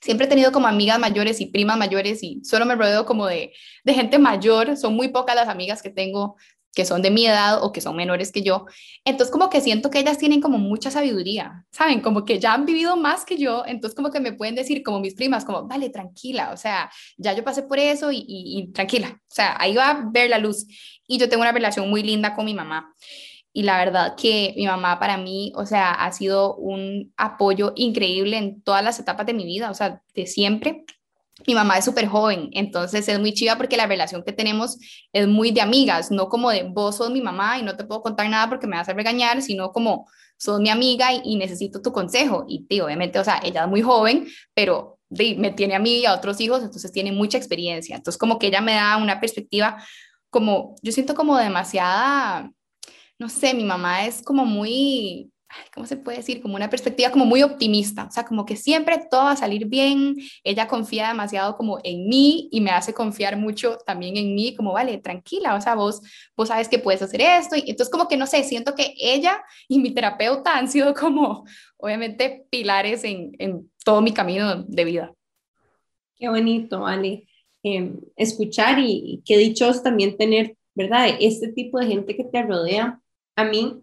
Siempre he tenido como amigas mayores y primas mayores y solo me rodeo como de, de gente mayor. Son muy pocas las amigas que tengo que son de mi edad o que son menores que yo. Entonces como que siento que ellas tienen como mucha sabiduría, ¿saben? Como que ya han vivido más que yo, entonces como que me pueden decir como mis primas, como, vale, tranquila, o sea, ya yo pasé por eso y, y, tranquila, o sea, ahí va a ver la luz. Y yo tengo una relación muy linda con mi mamá. Y la verdad que mi mamá para mí, o sea, ha sido un apoyo increíble en todas las etapas de mi vida, o sea, de siempre mi mamá es súper joven, entonces es muy chiva porque la relación que tenemos es muy de amigas, no como de vos sos mi mamá y no te puedo contar nada porque me vas a regañar, sino como sos mi amiga y, necesito tu consejo. Y tío, obviamente, o sea, ella es muy joven, pero me tiene a mí y a otros hijos, entonces tiene mucha experiencia. Entonces como que ella me da una perspectiva como, yo siento como demasiada, no sé, mi mamá es como muy ¿cómo se puede decir? Como una perspectiva como muy optimista, o sea, como que siempre todo va a salir bien, ella confía demasiado como en mí y me hace confiar mucho también en mí, como, vale, tranquila, o sea, vos, vos sabes que puedes hacer esto, y entonces como que no sé, siento que ella y mi terapeuta han sido como, obviamente, pilares en, en todo mi camino de vida. Qué bonito, vale, em, escuchar y, y qué dichos también tener, ¿verdad? Este tipo de gente que te rodea. A mí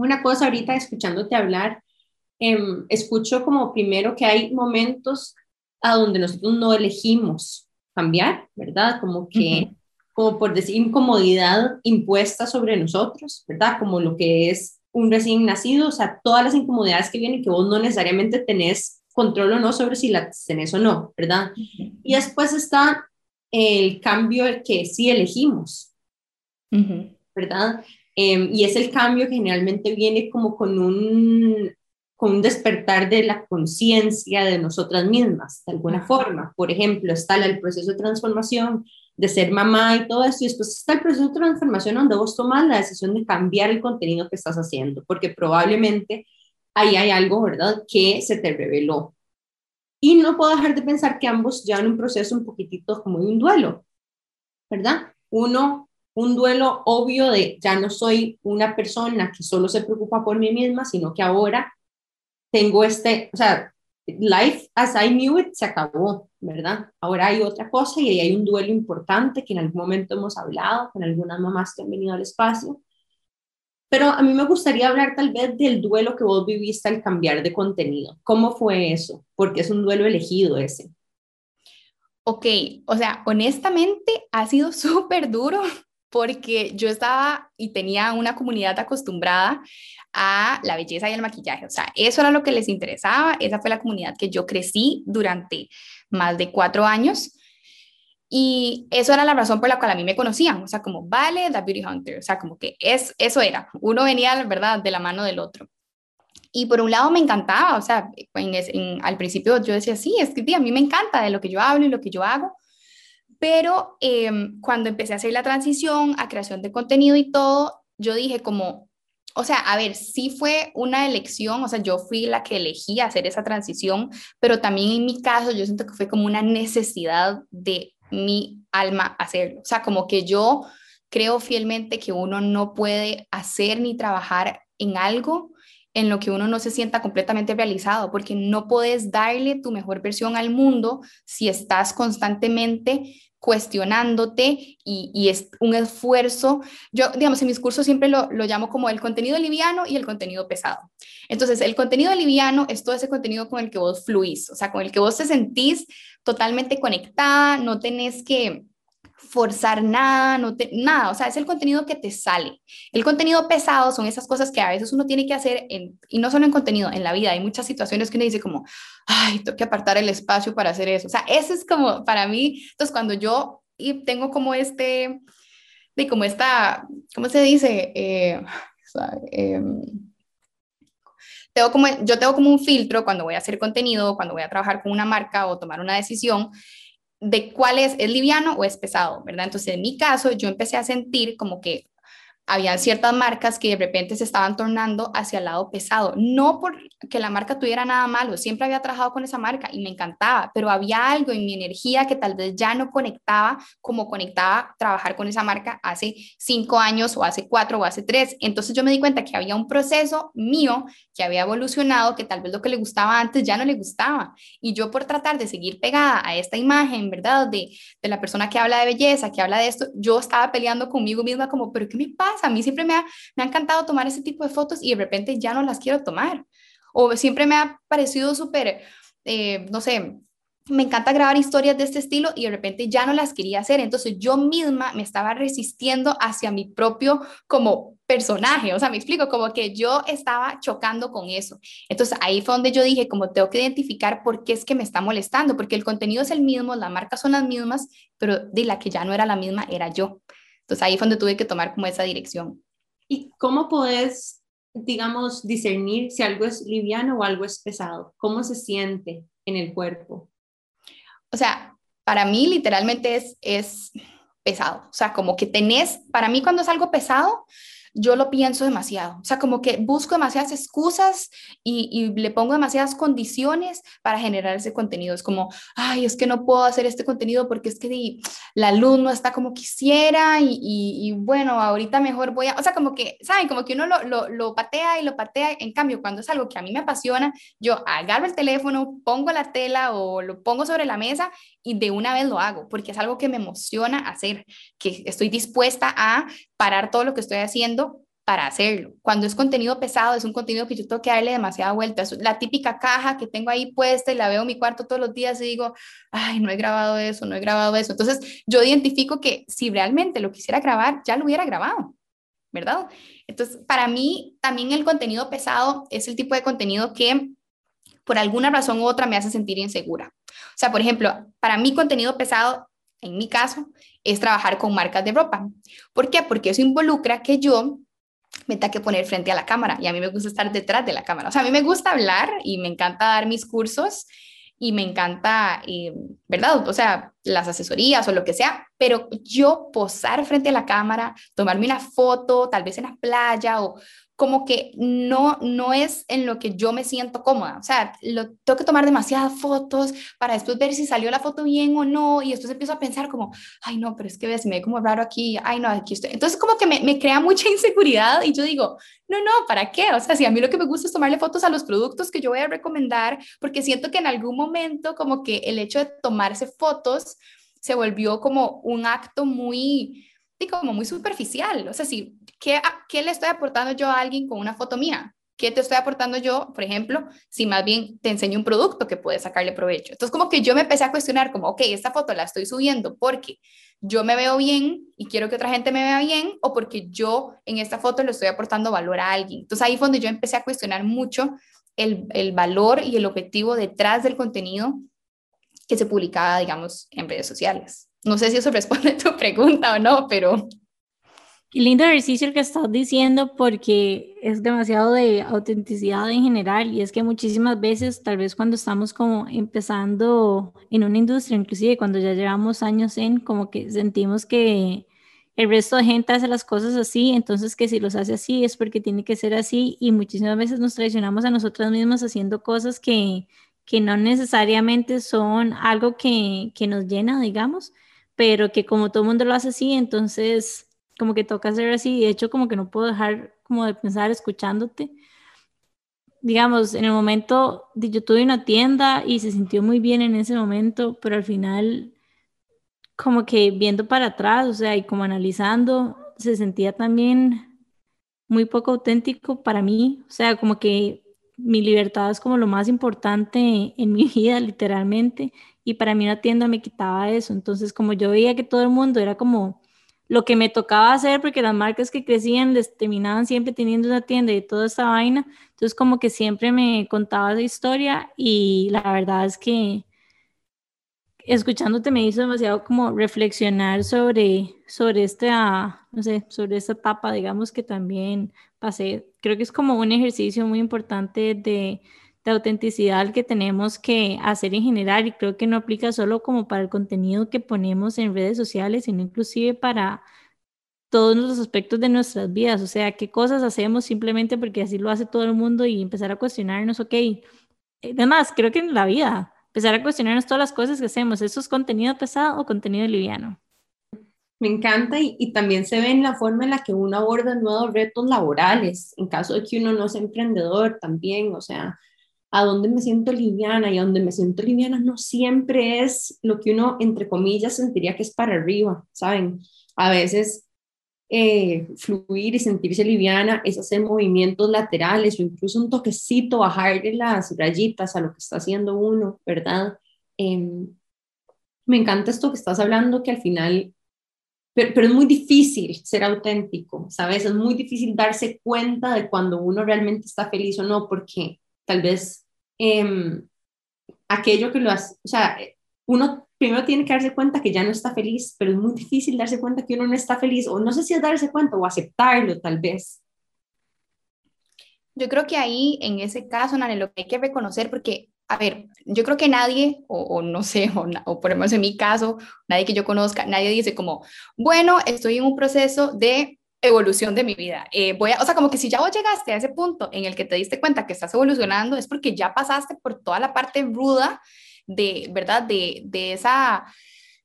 una cosa ahorita escuchándote hablar, em, escucho como primero que hay momentos a donde nosotros no elegimos cambiar, ¿verdad? Como que, como por decir, incomodidad impuesta sobre nosotros, ¿verdad? Como lo que es un recién nacido, o sea, todas las incomodidades que vienen que vos no necesariamente tenés control o no sobre si las tenés o no, ¿verdad? Y después está el cambio que sí elegimos, ¿verdad? Em, y es el cambio que generalmente viene como con un, con un despertar de la conciencia de nosotras mismas, de alguna forma. Por ejemplo, está el proceso de transformación, de ser mamá y todo eso, y después está el proceso de transformación donde vos tomas la decisión de cambiar el contenido que estás haciendo, porque probablemente ahí hay algo, ¿verdad?, que se te reveló. Y no puedo dejar de pensar que ambos llevan un proceso un poquitito como un duelo, ¿verdad? Uno un duelo obvio de ya no soy una persona que solo se preocupa por mí misma, sino que ahora tengo este, o sea, life as I knew it se acabó, ¿verdad? Ahora hay otra cosa y hay un duelo importante que en algún momento hemos hablado con algunas mamás que han venido al espacio. Pero a mí me gustaría hablar tal vez del duelo que vos viviste al cambiar de contenido. ¿Cómo fue eso? Porque es un duelo elegido ese. Ok, o sea, honestamente ha sido súper duro porque yo estaba y tenía una comunidad acostumbrada a la belleza y el maquillaje. O sea, eso era lo que les interesaba. Esa fue la comunidad que yo crecí durante más de cuatro años. Y eso era la razón por la cual a mí me conocían, o sea, como Vale, The Beauty Hunter, o sea, como que es, eso era, uno venía, ¿verdad?, de la mano del otro. Y por un lado me encantaba, o sea, al principio yo decía, sí, es que a mí me encanta de lo que yo hablo y lo que yo hago, pero em, cuando empecé a hacer la transición a creación de contenido y todo, yo dije como, o sea, a ver, sí fue una elección, o sea, yo fui la que elegí hacer esa transición, pero también en mi caso yo siento que fue como una necesidad de mi alma hacerlo. O sea, como que yo creo fielmente que uno no puede hacer ni trabajar en algo en lo que uno no se sienta completamente realizado, porque no puedes darle tu mejor versión al mundo si estás constantemente cuestionándote y, es un esfuerzo. Yo, digamos, en mis cursos siempre lo, lo, llamo como el contenido liviano y el contenido pesado. Entonces, el contenido liviano es todo ese contenido con el que vos fluís, o sea, con el que vos te sentís totalmente conectada, no tenés que forzar nada, no te, nada, o sea, es el contenido que te sale. El contenido pesado son esas cosas que a veces uno tiene que hacer, y no solo en contenido, en la vida. Hay muchas situaciones que uno dice como, ay, tengo que apartar el espacio para hacer eso. O sea, eso es como para mí, entonces cuando yo y tengo como este, de como esta, ¿cómo se dice? Eh, em, tengo como, yo tengo como un filtro cuando voy a hacer contenido, cuando voy a trabajar con una marca o tomar una decisión de cuál es, es liviano o es pesado, ¿verdad? Entonces, en mi caso, yo empecé a sentir como que había ciertas marcas que de repente se estaban tornando hacia el lado pesado. No porque la marca tuviera nada malo, siempre había trabajado con esa marca y me encantaba, pero había algo en mi energía que tal vez ya no conectaba como conectaba trabajar con esa marca hace cinco años o hace cuatro o hace tres. Entonces yo me di cuenta que había un proceso mío que había evolucionado, que tal vez lo que le gustaba antes ya no le gustaba. Y yo por tratar de seguir pegada a esta imagen, ¿verdad? De, de la persona que habla de belleza, que habla de esto, yo estaba peleando conmigo misma como, pero ¿qué me pasa? A mí siempre me ha, me ha encantado tomar ese tipo de fotos y de repente ya no las quiero tomar. O siempre me ha parecido súper, eh, no sé, me encanta grabar historias de este estilo y de repente ya no las quería hacer. Entonces yo misma me estaba resistiendo hacia mi propio como personaje. O sea, me explico, como que yo estaba chocando con eso. Entonces ahí fue donde yo dije, como tengo que identificar por qué es que me está molestando, porque el contenido es el mismo, las marcas son las mismas, pero de la que ya no era la misma era yo. Entonces ahí fue donde tuve que tomar como esa dirección. ¿Y cómo podés, digamos, discernir si algo es liviano o algo es pesado? ¿Cómo se siente en el cuerpo? O sea, para mí literalmente es, es pesado. O sea, como que tenés, para mí cuando es algo pesado, yo lo pienso demasiado. O sea, como que busco demasiadas excusas y, le pongo demasiadas condiciones para generar ese contenido. Es como, ay, es que no puedo hacer este contenido porque es que la luz no está como quisiera y, bueno, ahorita mejor voy a, o sea, como que, ¿saben? Como que uno lo, lo, patea y lo patea. En cambio, cuando es algo que a mí me apasiona, yo agarro el teléfono, pongo la tela o lo pongo sobre la mesa y de una vez lo hago porque es algo que me emociona hacer, que estoy dispuesta a parar todo lo que estoy haciendo para hacerlo. Cuando es contenido pesado, es un contenido que yo tengo que darle demasiada vuelta. Es la típica caja que tengo ahí puesta y la veo en mi cuarto todos los días y digo, ay, no he grabado eso, no he grabado eso. Entonces, yo identifico que si realmente lo quisiera grabar, ya lo hubiera grabado, ¿verdad? Entonces, para mí, también el contenido pesado es el tipo de contenido que por alguna razón u otra me hace sentir insegura. O sea, por ejemplo, para mí contenido pesado, en mi caso, es trabajar con marcas de ropa. ¿Por qué? Porque eso involucra que yo me tenga que poner frente a la cámara y a mí me gusta estar detrás de la cámara. O sea, a mí me gusta hablar y me encanta dar mis cursos y me encanta, eh, ¿verdad? O sea, las asesorías o lo que sea, pero yo posar frente a la cámara, tomarme una foto, tal vez en la playa o como que no, no es en lo que yo me siento cómoda. O sea, lo, tengo que tomar demasiadas fotos para después ver si salió la foto bien o no. Y después empiezo a pensar como, ay, no, pero es que se me ve como raro aquí. Ay, no, aquí estoy. Entonces como que me, me crea mucha inseguridad y yo digo, no, no, ¿para qué? O sea, si a mí lo que me gusta es tomarle fotos a los productos que yo voy a recomendar, porque siento que en algún momento como que el hecho de tomarse fotos se volvió como un acto muy, como muy superficial. O sea, si ¿qué, ¿qué le estoy aportando yo a alguien con una foto mía? ¿Qué te estoy aportando yo, por ejemplo, si más bien te enseño un producto que puedes sacarle provecho? Entonces, como que yo me empecé a cuestionar, como, ok, esta foto la estoy subiendo porque yo me veo bien y quiero que otra gente me vea bien, o porque yo en esta foto le estoy aportando valor a alguien. Entonces, ahí fue donde yo empecé a cuestionar mucho el, el valor y el objetivo detrás del contenido que se publicaba, digamos, en redes sociales. No sé si eso responde a tu pregunta o no, pero... Qué lindo ejercicio el que estás diciendo porque es demasiado de autenticidad en general y es que muchísimas veces, tal vez cuando estamos como empezando en una industria, inclusive cuando ya llevamos años en, como que sentimos que el resto de gente hace las cosas así, entonces que si los hace así es porque tiene que ser así y muchísimas veces nos traicionamos a nosotras mismas haciendo cosas que, que no necesariamente son algo que, que nos llena, digamos, pero que como todo el mundo lo hace así, entonces como que toca hacer así, de hecho como que no puedo dejar como de pensar escuchándote. Digamos, en el momento yo tuve una tienda y se sintió muy bien en ese momento, pero al final como que viendo para atrás, o sea, y como analizando, se sentía también muy poco auténtico para mí, o sea, como que mi libertad es como lo más importante en mi vida, literalmente, y para mí una tienda me quitaba eso, entonces como yo veía que todo el mundo era como lo que me tocaba hacer porque las marcas que crecían les terminaban siempre teniendo una tienda y toda esa vaina. Entonces como que siempre me contaba esa historia y la verdad es que escuchándote me hizo demasiado como reflexionar sobre, sobre esta, no sé, sobre esta etapa, digamos que también pasé. Creo que es como un ejercicio muy importante de de autenticidad que tenemos que hacer en general y creo que no aplica solo como para el contenido que ponemos en redes sociales, sino inclusive para todos los aspectos de nuestras vidas, o sea, qué cosas hacemos simplemente porque así lo hace todo el mundo y empezar a cuestionarnos, ok, además, creo que en la vida, empezar a cuestionarnos todas las cosas que hacemos, ¿eso es contenido pesado o contenido liviano? Me encanta y, y, también se ve en la forma en la que uno aborda nuevos retos laborales, en caso de que uno no sea emprendedor también, o sea, a dónde me siento liviana y a dónde me siento liviana no siempre es lo que uno, entre comillas, sentiría que es para arriba, ¿saben? A veces eh, fluir y sentirse liviana es hacer movimientos laterales o incluso un toquecito, bajarle las rayitas a lo que está haciendo uno, ¿verdad? Em, me encanta esto que estás hablando, que al final, pero, pero, es muy difícil ser auténtico, ¿sabes? Es muy difícil darse cuenta de cuando uno realmente está feliz o no, porque tal vez eh, aquello que lo hace, o sea, uno primero tiene que darse cuenta que ya no está feliz, pero es muy difícil darse cuenta que uno no está feliz, o no sé si es darse cuenta o aceptarlo tal vez. Yo creo que ahí, en ese caso, Nane, lo que hay que reconocer, porque, a ver, yo creo que nadie, o, o no sé, o, o por lo menos en mi caso, nadie que yo conozca, nadie dice como, bueno, estoy en un proceso de evolución de mi vida. Eh, voy a, o sea, como que si ya vos llegaste a ese punto en el que te diste cuenta que estás evolucionando, es porque ya pasaste por toda la parte ruda de, ¿verdad? De, de esa,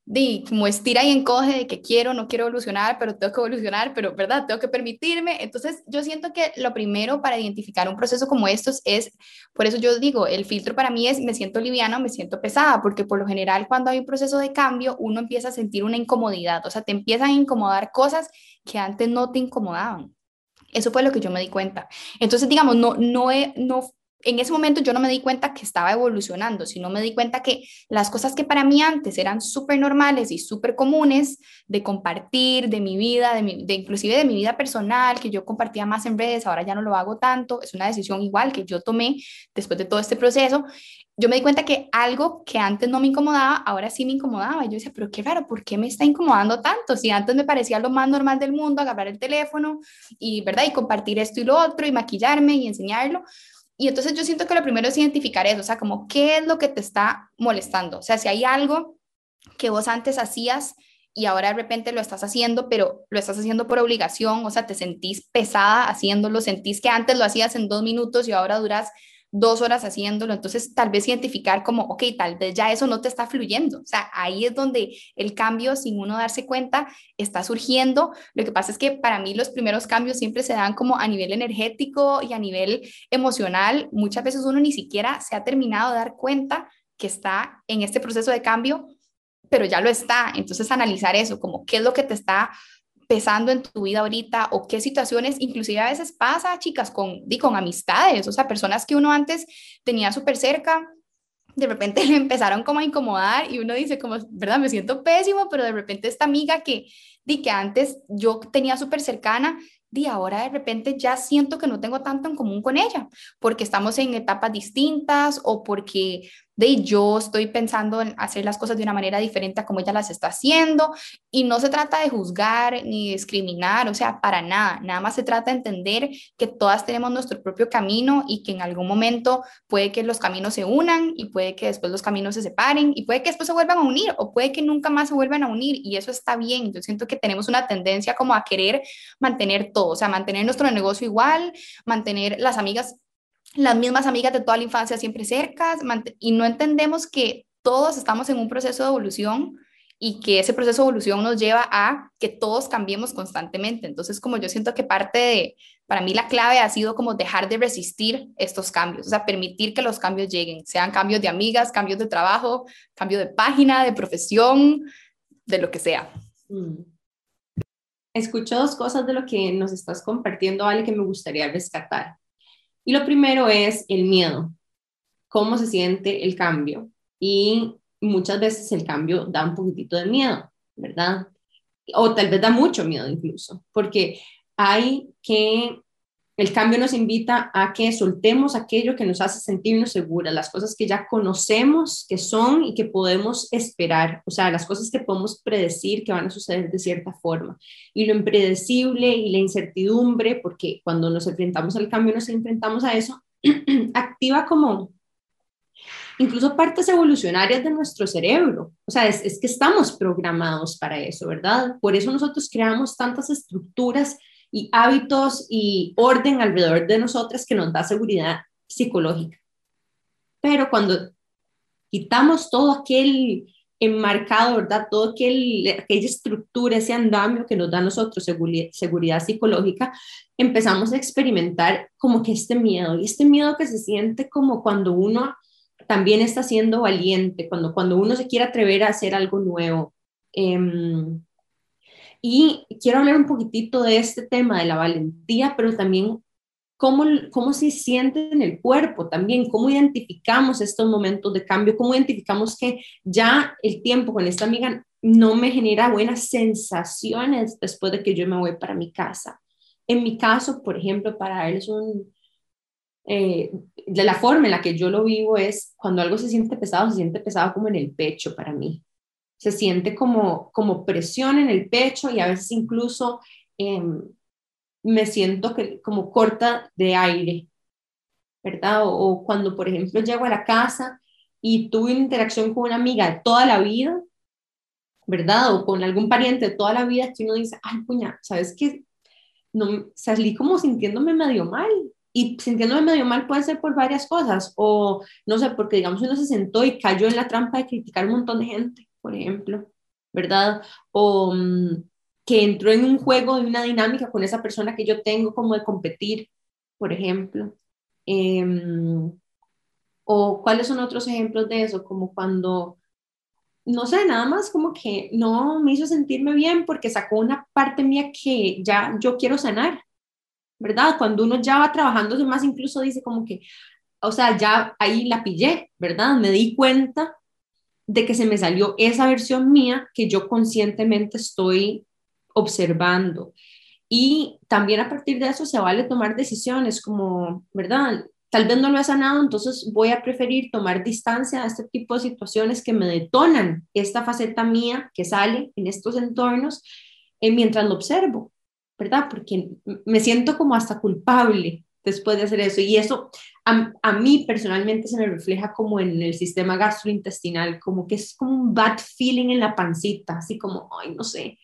de como estira y encoge de que quiero, no quiero evolucionar, pero tengo que evolucionar, pero, ¿verdad? Tengo que permitirme. Entonces, yo siento que lo primero para identificar un proceso como estos es, por eso yo digo, el filtro para mí es, me siento liviana, me siento pesada, porque por lo general cuando hay un proceso de cambio, uno empieza a sentir una incomodidad, o sea, te empiezan a incomodar cosas que antes no te incomodaban. Eso fue lo que yo me di cuenta. Entonces, digamos, no, no, no en ese momento yo no me di cuenta que estaba evolucionando, sino me di cuenta que las cosas que para mí antes eran súper normales y súper comunes de compartir, de mi vida, de, de, inclusive de mi vida personal, que yo compartía más en redes, ahora ya no lo hago tanto, es una decisión igual que yo tomé después de todo este proceso, yo me di cuenta que algo que antes no me incomodaba, ahora sí me incomodaba. Y yo decía, pero qué raro, ¿por qué me está incomodando tanto? Si antes me parecía lo más normal del mundo agarrar el teléfono y, ¿verdad? Y compartir esto y lo otro y maquillarme y enseñarlo. Y entonces yo siento que lo primero es identificar eso, o sea, como qué es lo que te está molestando. O sea, si hay algo que vos antes hacías y ahora de repente lo estás haciendo, pero lo estás haciendo por obligación, o sea, te sentís pesada haciéndolo, sentís que antes lo hacías en dos minutos y ahora duras dos horas haciéndolo, entonces tal vez identificar como, ok, tal vez ya eso no te está fluyendo, o sea, ahí es donde el cambio, sin uno darse cuenta, está surgiendo. Lo que pasa es que para mí los primeros cambios siempre se dan como a nivel energético y a nivel emocional. Muchas veces uno ni siquiera se ha terminado de dar cuenta que está en este proceso de cambio, pero ya lo está. Entonces, analizar eso, como qué es lo que te está pesando en tu vida ahorita o qué situaciones, inclusive a veces pasa, chicas, con, di, con amistades, o sea, personas que uno antes tenía súper cerca, de repente le empezaron como a incomodar y uno dice como, ¿verdad? Me siento pésimo, pero de repente esta amiga que, di, que antes yo tenía súper cercana, di, ahora de repente ya siento que no tengo tanto en común con ella, porque estamos en etapas distintas o porque de yo estoy pensando en hacer las cosas de una manera diferente a como ella las está haciendo y no se trata de juzgar ni discriminar, o sea, para nada, nada más se trata de entender que todas tenemos nuestro propio camino y que en algún momento puede que los caminos se unan y puede que después los caminos se separen y puede que después se vuelvan a unir o puede que nunca más se vuelvan a unir y eso está bien. Yo siento que tenemos una tendencia como a querer mantener todo, o sea, mantener nuestro negocio igual, mantener las amigas las mismas amigas de toda la infancia siempre cercas y no entendemos que todos estamos en un proceso de evolución y que ese proceso de evolución nos lleva a que todos cambiemos constantemente. Entonces, como yo siento que parte de, para mí la clave ha sido como dejar de resistir estos cambios, o sea, permitir que los cambios lleguen, sean cambios de amigas, cambios de trabajo, cambio de página, de profesión, de lo que sea. Mm. Escucho dos cosas de lo que nos estás compartiendo, Ale, que me gustaría rescatar. Y lo primero es el miedo, cómo se siente el cambio. Y muchas veces el cambio da un poquitito de miedo, ¿verdad? O tal vez da mucho miedo incluso, porque hay que el cambio nos invita a que soltemos aquello que nos hace sentirnos seguras, las cosas que ya conocemos que son y que podemos esperar, o sea, las cosas que podemos predecir que van a suceder de cierta forma. Y lo impredecible y la incertidumbre, porque cuando nos enfrentamos al cambio, nos enfrentamos a eso, activa como incluso partes evolucionarias de nuestro cerebro. O sea, es, es que estamos programados para eso, ¿verdad? Por eso nosotros creamos tantas estructuras y hábitos y orden alrededor de nosotras que nos da seguridad psicológica. Pero cuando quitamos todo aquel enmarcado, ¿verdad? Todo aquel, aquella estructura, ese andamio que nos da a nosotros seguridad, psicológica, empezamos a experimentar como que este miedo, y este miedo que se siente como cuando uno también está siendo valiente, cuando, cuando uno se quiere atrever a hacer algo nuevo. Eh, y quiero hablar un poquitito de este tema de la valentía, pero también cómo, cómo se siente en el cuerpo, también cómo identificamos estos momentos de cambio, cómo identificamos que ya el tiempo con esta amiga no me genera buenas sensaciones después de que yo me voy para mi casa. En mi caso, por ejemplo, para él es un... Eh, de la forma en la que yo lo vivo es cuando algo se siente pesado, se siente pesado como en el pecho para mí se siente como, como presión en el pecho y a veces incluso em, me siento que, como corta de aire, ¿verdad? O, cuando, por ejemplo, llego a la casa y tuve una interacción con una amiga de toda la vida, ¿verdad? O con algún pariente de toda la vida que uno dice, ay, puña, ¿sabes qué? No, salí como sintiéndome medio mal. Y sintiéndome medio mal puede ser por varias cosas, o no sé, porque digamos uno se sentó y cayó en la trampa de criticar un montón de gente por ejemplo, ¿verdad? O mm, que entró en un juego de una dinámica con esa persona que yo tengo como de competir, por ejemplo. Em, o cuáles son otros ejemplos de eso, como cuando, no sé, nada más como que no me hizo sentirme bien porque sacó una parte mía que ya yo quiero sanar, ¿verdad? Cuando uno ya va trabajando más, incluso dice como que, o sea, ya ahí la pillé, ¿verdad? Me di cuenta de que se me salió esa versión mía que yo conscientemente estoy observando. Y también a partir de eso se vale tomar decisiones como, ¿verdad? Tal vez no lo he sanado, entonces voy a preferir tomar distancia a este tipo de situaciones que me detonan esta faceta mía que sale en estos entornos eh, mientras lo observo, ¿verdad? Porque me siento como hasta culpable después de hacer eso. Y eso a, a, mí personalmente se me refleja como en el sistema gastrointestinal, como que es como un bad feeling en la pancita, así como, ay, no sé.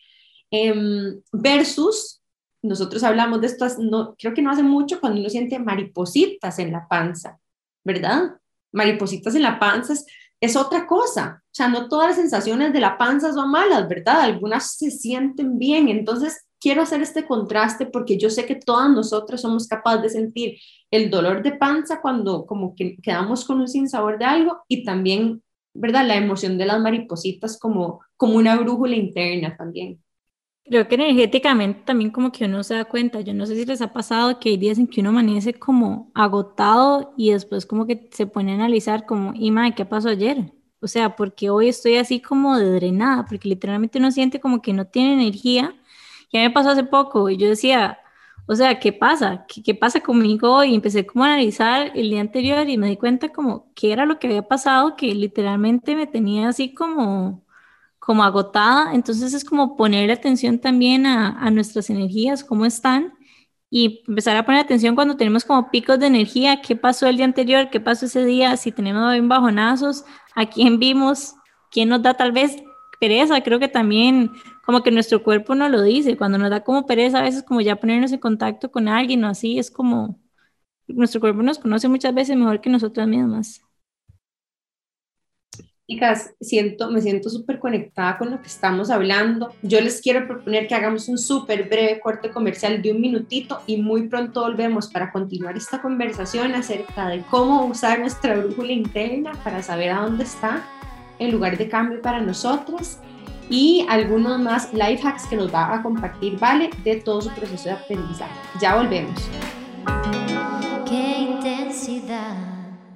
Em, versus, nosotros hablamos de esto, no, creo que no hace mucho cuando uno siente maripositas en la panza, ¿verdad? Maripositas en la panza es, es otra cosa. O sea, no todas las sensaciones de la panza son malas, ¿verdad? Algunas se sienten bien. Entonces, quiero hacer este contraste porque yo sé que todas nosotras somos capaces de sentir el dolor de panza cuando como que quedamos con un sinsabor de algo y también, ¿verdad? La emoción de las maripositas como, como una brújula interna también. Creo que energéticamente también como que uno se da cuenta, yo no sé si les ha pasado que hay días en que uno amanece como agotado y después como que se pone a analizar como, y madre, ¿qué pasó ayer? O sea, porque hoy estoy así como de drenada, porque literalmente uno siente como que no tiene energía ¿Qué me pasó hace poco? Y yo decía, o sea, ¿qué pasa? ¿Qué, ¿Qué, pasa conmigo? Y empecé como a analizar el día anterior y me di cuenta como qué era lo que había pasado, que literalmente me tenía así como, como agotada. Entonces es como poner atención también a, a nuestras energías, cómo están, y empezar a poner atención cuando tenemos como picos de energía, qué pasó el día anterior, qué pasó ese día, si tenemos bien bajonazos, a quién vimos, quién nos da tal vez pereza, creo que también como que nuestro cuerpo no lo dice, cuando nos da como pereza a veces como ya ponernos en contacto con alguien o así, es como nuestro cuerpo nos conoce muchas veces mejor que nosotras mismas. Chicas, siento, me siento súper conectada con lo que estamos hablando. Yo les quiero proponer que hagamos un súper breve corte comercial de un minutito y muy pronto volvemos para continuar esta conversación acerca de cómo usar nuestra brújula interna para saber a dónde está el lugar de cambio para nosotros y algunos más life hacks que nos va a compartir Vale de todo su proceso de aprendizaje. Ya volvemos. Qué intensidad.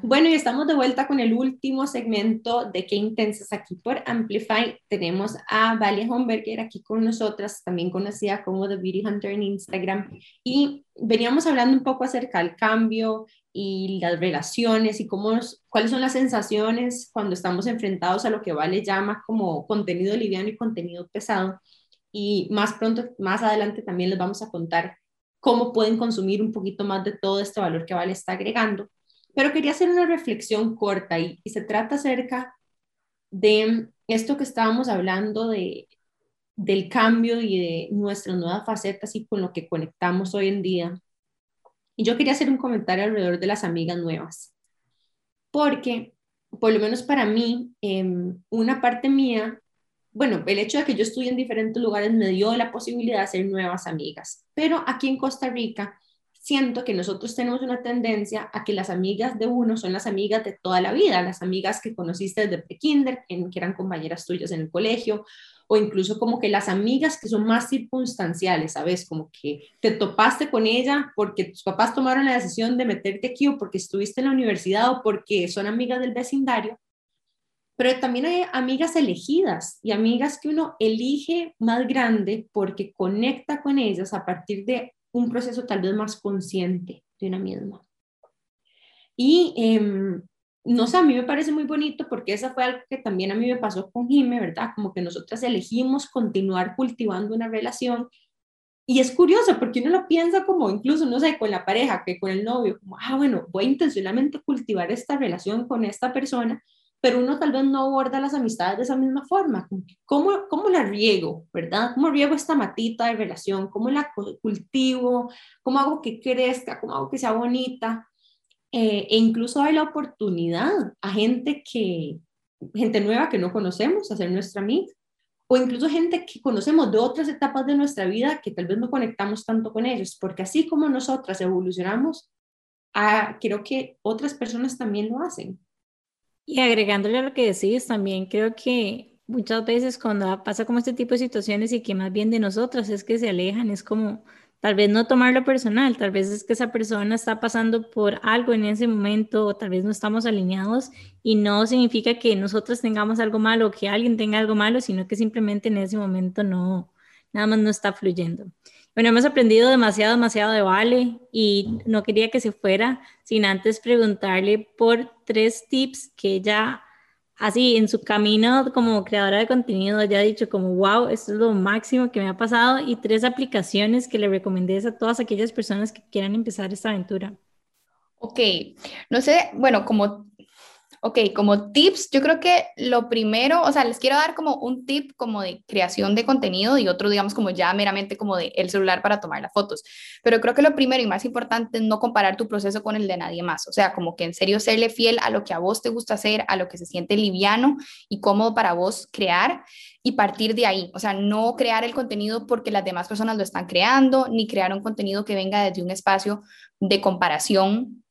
Bueno, y estamos de vuelta con el último segmento de Qué Intensas aquí por Amplify. Tenemos a Vale Homberger aquí con nosotras, también conocida como The Beauty Hunter en Instagram. Y veníamos hablando un poco acerca del cambio y las relaciones y cómo, cuáles son las sensaciones cuando estamos enfrentados a lo que Vale llama como contenido liviano y contenido pesado. Y más pronto, más adelante también les vamos a contar cómo pueden consumir un poquito más de todo este valor que Vale está agregando. Pero quería hacer una reflexión corta y, se trata acerca de esto que estábamos hablando de, del cambio y de nuestras nuevas facetas y con lo que conectamos hoy en día. Y yo quería hacer un comentario alrededor de las amigas nuevas, porque por lo menos para mí, em, una parte mía, bueno, el hecho de que yo estudie en diferentes lugares me dio la posibilidad de hacer nuevas amigas, pero aquí en Costa Rica siento que nosotros tenemos una tendencia a que las amigas de uno son las amigas de toda la vida, las amigas que conociste desde kinder, que eran compañeras tuyas en el colegio, o incluso como que las amigas que son más circunstanciales, ¿sabes? Como que te topaste con ella porque tus papás tomaron la decisión de meterte aquí o porque estuviste en la universidad o porque son amigas del vecindario. Pero también hay amigas elegidas y amigas que uno elige más grande porque conecta con ellas a partir de un proceso tal vez más consciente de una misma. Y eh, no sé, a mí me parece muy bonito porque esa fue algo que también a mí me pasó con Jime, ¿verdad? Como que nosotras elegimos continuar cultivando una relación y es curioso porque uno lo piensa como incluso, no sé, con la pareja, que con el novio, como, ah, bueno, voy intencionalmente cultivar esta relación con esta persona, pero uno tal vez no aborda las amistades de esa misma forma. ¿Cómo, cómo la riego, verdad? ¿Cómo riego esta matita de relación? ¿Cómo la cultivo? ¿Cómo hago que crezca? ¿Cómo hago que sea bonita? Eh, e incluso hay la oportunidad a gente que, gente nueva que no conocemos, hacer nuestra amiga, o incluso gente que conocemos de otras etapas de nuestra vida que tal vez no conectamos tanto con ellos, porque así como nosotras evolucionamos, ah, creo que otras personas también lo hacen. Y agregándole a lo que decís, también creo que muchas veces cuando pasa como este tipo de situaciones y que más bien de nosotras es que se alejan, es como Tal vez no tomarlo personal, tal vez es que esa persona está pasando por algo en ese momento o tal vez no estamos alineados y no significa que nosotros tengamos algo malo o que alguien tenga algo malo, sino que simplemente en ese momento no, nada más no está fluyendo. Bueno, hemos aprendido demasiado, demasiado de Vale y no quería que se fuera sin antes preguntarle por tres tips que ella así en su camino como creadora de contenido haya dicho como, wow, esto es lo máximo que me ha pasado y tres aplicaciones que le recomendé a todas aquellas personas que quieran empezar esta aventura. Ok, no sé, bueno, como Ok, como tips, yo creo que lo primero, o sea, les quiero dar como un tip como de creación de contenido y otro, digamos, como ya meramente como de el celular para tomar las fotos. Pero creo que lo primero y más importante es no comparar tu proceso con el de nadie más. O sea, como que en serio serle fiel a lo que a vos te gusta hacer, a lo que se siente liviano y cómodo para vos crear y partir de ahí. O sea, no crear el contenido porque las demás personas lo están creando, ni crear un contenido que venga desde un espacio de comparación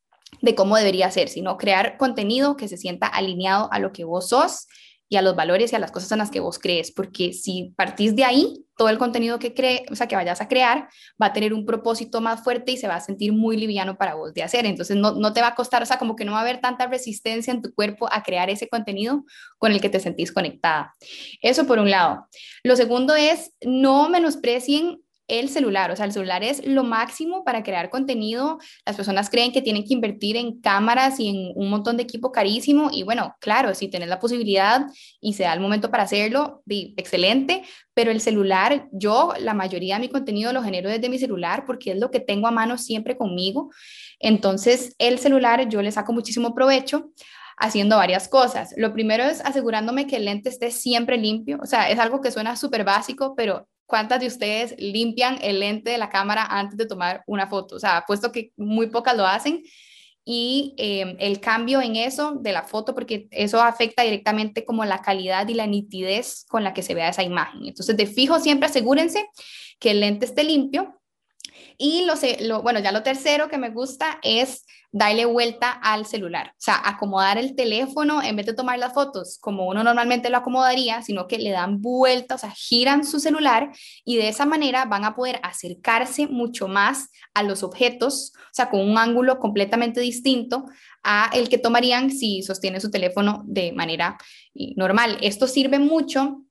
de cómo debería ser, sino crear contenido que se sienta alineado a lo que vos sos y a los valores y a las cosas en las que vos crees, porque si partís de ahí, todo el contenido que cree, o sea, que vayas a crear, va a tener un propósito más fuerte y se va a sentir muy liviano para vos de hacer. Entonces, no, no te va a costar, o sea, como que no va a haber tanta resistencia en tu cuerpo a crear ese contenido con el que te sentís conectada. Eso por un lado. Lo segundo es, no menosprecien el celular. O sea, el celular es lo máximo para crear contenido. Las personas creen que tienen que invertir en cámaras y en un montón de equipo carísimo. Y bueno, claro, si tienes la posibilidad y se da el momento para hacerlo, excelente. Pero el celular, yo la mayoría de mi contenido lo genero desde mi celular porque es lo que tengo a mano siempre conmigo. Entonces, el celular yo le saco muchísimo provecho haciendo varias cosas. Lo primero es asegurándome que el lente esté siempre limpio. O sea, es algo que suena súper básico, pero ¿Cuántas de ustedes limpian el lente de la cámara antes de tomar una foto? O sea, puesto que muy pocas lo hacen. Y em, el cambio en eso de la foto, porque eso afecta directamente como la calidad y la nitidez con la que se vea esa imagen. Entonces, de fijo, siempre asegúrense que el lente esté limpio. Y lo, lo, bueno, ya lo tercero que me gusta es darle vuelta al celular, o sea, acomodar el teléfono en vez de tomar las fotos como uno normalmente lo acomodaría, sino que le dan vuelta, o sea, giran su celular y de esa manera van a poder acercarse mucho más a los objetos, o sea, con un ángulo completamente distinto a el que tomarían si sostiene su teléfono de manera eh, normal. Esto sirve mucho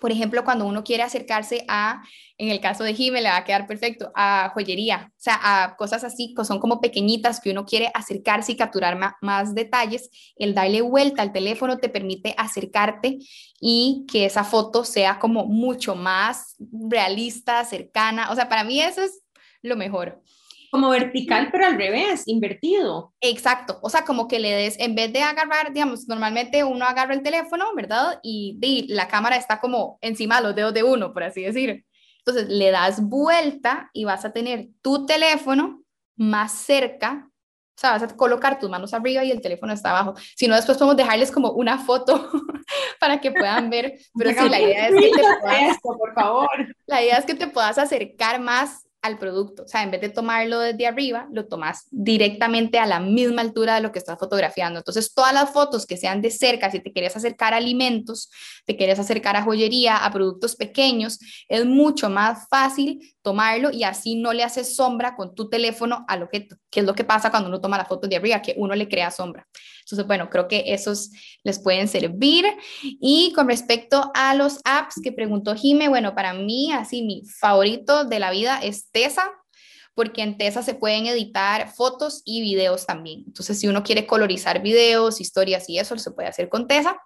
por ejemplo, cuando uno quiere acercarse a, en el caso de Jimmy, le va a quedar perfecto, a joyería, o sea, a cosas así que son como pequeñitas que uno quiere acercarse y capturar más, detalles, el darle vuelta al teléfono te permite acercarte y que esa foto sea como mucho más realista, cercana, o sea, para mí eso es lo mejor como vertical, pero al revés, invertido. Exacto, o sea, como que le des, en vez de agarrar, digamos, normalmente uno agarra el teléfono, ¿verdad? Y, la cámara está como encima de los dedos de uno, por así decir. Entonces le das vuelta y vas a tener tu teléfono más cerca, o sea, vas a colocar tus manos arriba y el teléfono está abajo. Si no, después podemos dejarles como una foto para que puedan ver. Pero sí, la idea es que te puedas, por favor. La idea es que te puedas acercar más al producto. O sea, en vez de tomarlo desde arriba, lo tomas directamente a la misma altura de lo que estás fotografiando. Entonces, todas las fotos que sean de cerca, si te quieres acercar a alimentos, te quieres acercar a joyería, a productos pequeños, es mucho más fácil tomarlo y así no le haces sombra con tu teléfono al objeto, que es lo que pasa cuando uno toma la foto de arriba, que uno le crea sombra. Entonces, bueno, creo que esos les pueden servir. Y con respecto a los apps que preguntó Jime, bueno, para mí, así mi favorito de la vida es Porque en Tesa se pueden editar fotos y videos también. Entonces, si uno quiere colorizar videos, historias y eso, se puede hacer con Tesa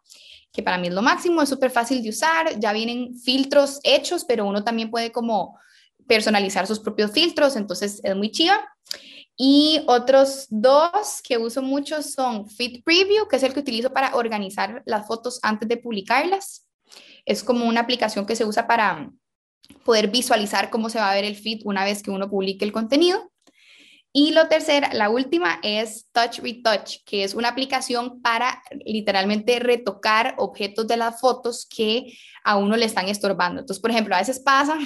que para mí es lo máximo, es súper fácil de usar, ya vienen filtros hechos, pero uno también puede como personalizar sus propios filtros, entonces es muy chiva. Y otros dos que uso mucho son Fit Preview, que es el que utilizo para organizar las fotos antes de publicarlas. Es como una aplicación que se usa para poder visualizar cómo se va a ver el feed una vez que uno publique el contenido. Y lo tercero, la última es Touch Retouch, que es una aplicación para literalmente retocar objetos de las fotos que a uno le están estorbando. Entonces, por ejemplo, a veces pasa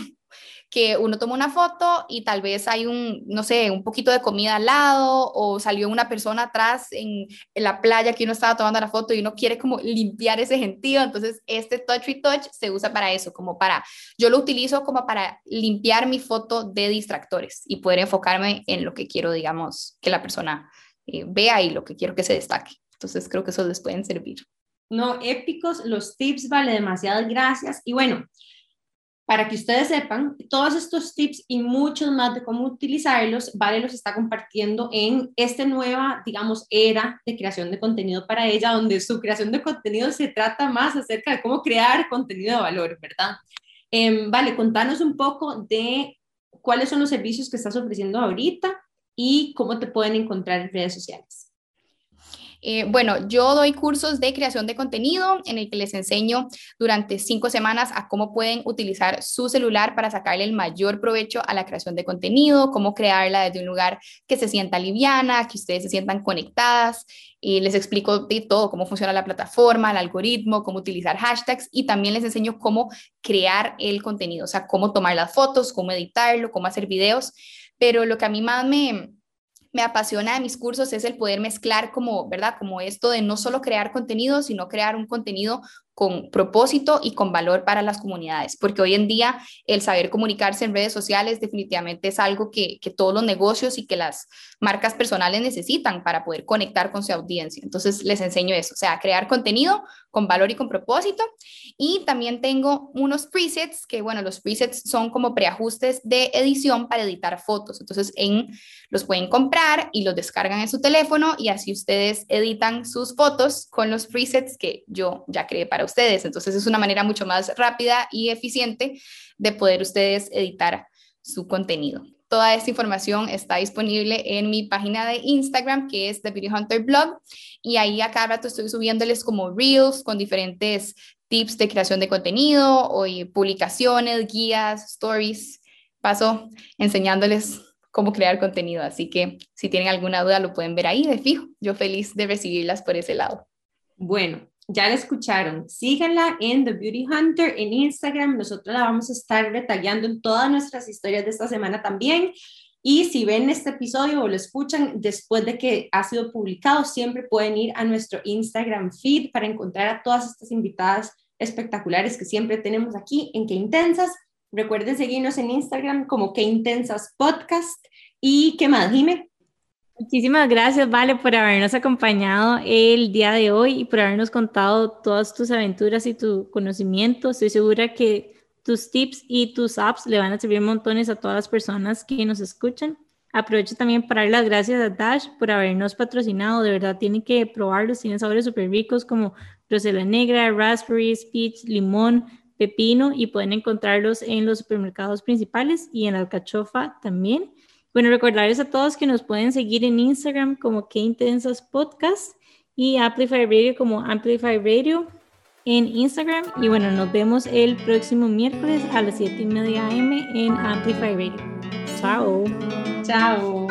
que uno toma una foto y tal vez hay un, no sé, un poquito de comida al lado o salió una persona atrás en, la playa que uno estaba tomando la foto y uno quiere como limpiar ese gentío. Entonces, este Touch Retouch se usa para eso, como para, yo lo utilizo como para limpiar mi foto de distractores y poder enfocarme en lo que quiero, digamos, que la persona eh, vea y lo que quiero que se destaque. Entonces, creo que eso les pueden servir. No, épicos los tips, vale, demasiadas gracias. Y bueno, para que ustedes sepan, todos estos tips y muchos más de cómo utilizarlos, Vale los está compartiendo en esta nueva, digamos, era de creación de contenido para ella, donde su creación de contenido se trata más acerca de cómo crear contenido de valor, ¿verdad? Em, vale, contanos un poco de cuáles son los servicios que estás ofreciendo ahorita y cómo te pueden encontrar en redes sociales. Eh, bueno, yo doy cursos de creación de contenido en el que les enseño durante cinco semanas a cómo pueden utilizar su celular para sacarle el mayor provecho a la creación de contenido, cómo crearla desde un lugar que se sienta liviana, que ustedes se sientan conectadas. Y les explico de todo, cómo funciona la plataforma, el algoritmo, cómo utilizar hashtags y también les enseño cómo crear el contenido, o sea, cómo tomar las fotos, cómo editarlo, cómo hacer videos. Pero lo que a mí más me, me apasiona de mis cursos es el poder mezclar como, ¿verdad? Como esto de no solo crear contenido, sino crear un contenido con propósito y con valor para las comunidades, porque hoy en día el saber comunicarse en redes sociales definitivamente es algo que, todos los negocios y que las marcas personales necesitan para poder conectar con su audiencia. Entonces les enseño eso, o sea, crear contenido con valor y con propósito. Y también tengo unos presets, que bueno, los presets son como preajustes de edición para editar fotos. Entonces en, los pueden comprar y los descargan en su teléfono y así ustedes editan sus fotos con los presets que yo ya creé para ustedes. Entonces es una manera mucho más rápida y eficiente de poder ustedes editar su contenido. Toda esta información está disponible en mi página de Instagram, que es The Beauty Hunter Blog, y ahí a cada rato estoy subiéndoles como reels con diferentes tips de creación de contenido, o publicaciones, guías, stories. Paso enseñándoles cómo crear contenido, así que si tienen alguna duda lo pueden ver ahí de fijo. Yo feliz de recibirlas por ese lado. Bueno, ya la escucharon. Síganla en The Beauty Hunter en Instagram. Nosotros la vamos a estar detallando en todas nuestras historias de esta semana también. Y si ven este episodio o lo escuchan después de que ha sido publicado, siempre pueden ir a nuestro Instagram feed para encontrar a todas estas invitadas espectaculares que siempre tenemos aquí en Qué Intensas. Recuerden seguirnos en Instagram como Qué Intensas Podcast. ¿Y qué más, Dime. Muchísimas gracias, Vale, por habernos acompañado el día de hoy y por habernos contado todas tus aventuras y tu conocimiento. Estoy segura que tus tips y tus apps le van a servir montones a todas las personas que nos escuchan. Aprovecho también para dar las gracias a Dash por habernos patrocinado. De verdad, tienen que probarlos. Tienen sabores súper ricos como rosela negra, raspberry, peach, limón, pepino y pueden encontrarlos en los supermercados principales y en la alcachofa también. Bueno, recordarles a todos que nos pueden seguir en Instagram como Que Intensas Podcast y Amplify Radio como Amplify Radio en Instagram. Y bueno, nos vemos el próximo miércoles a las 7 y media am en Amplify Radio. Chao. Chao.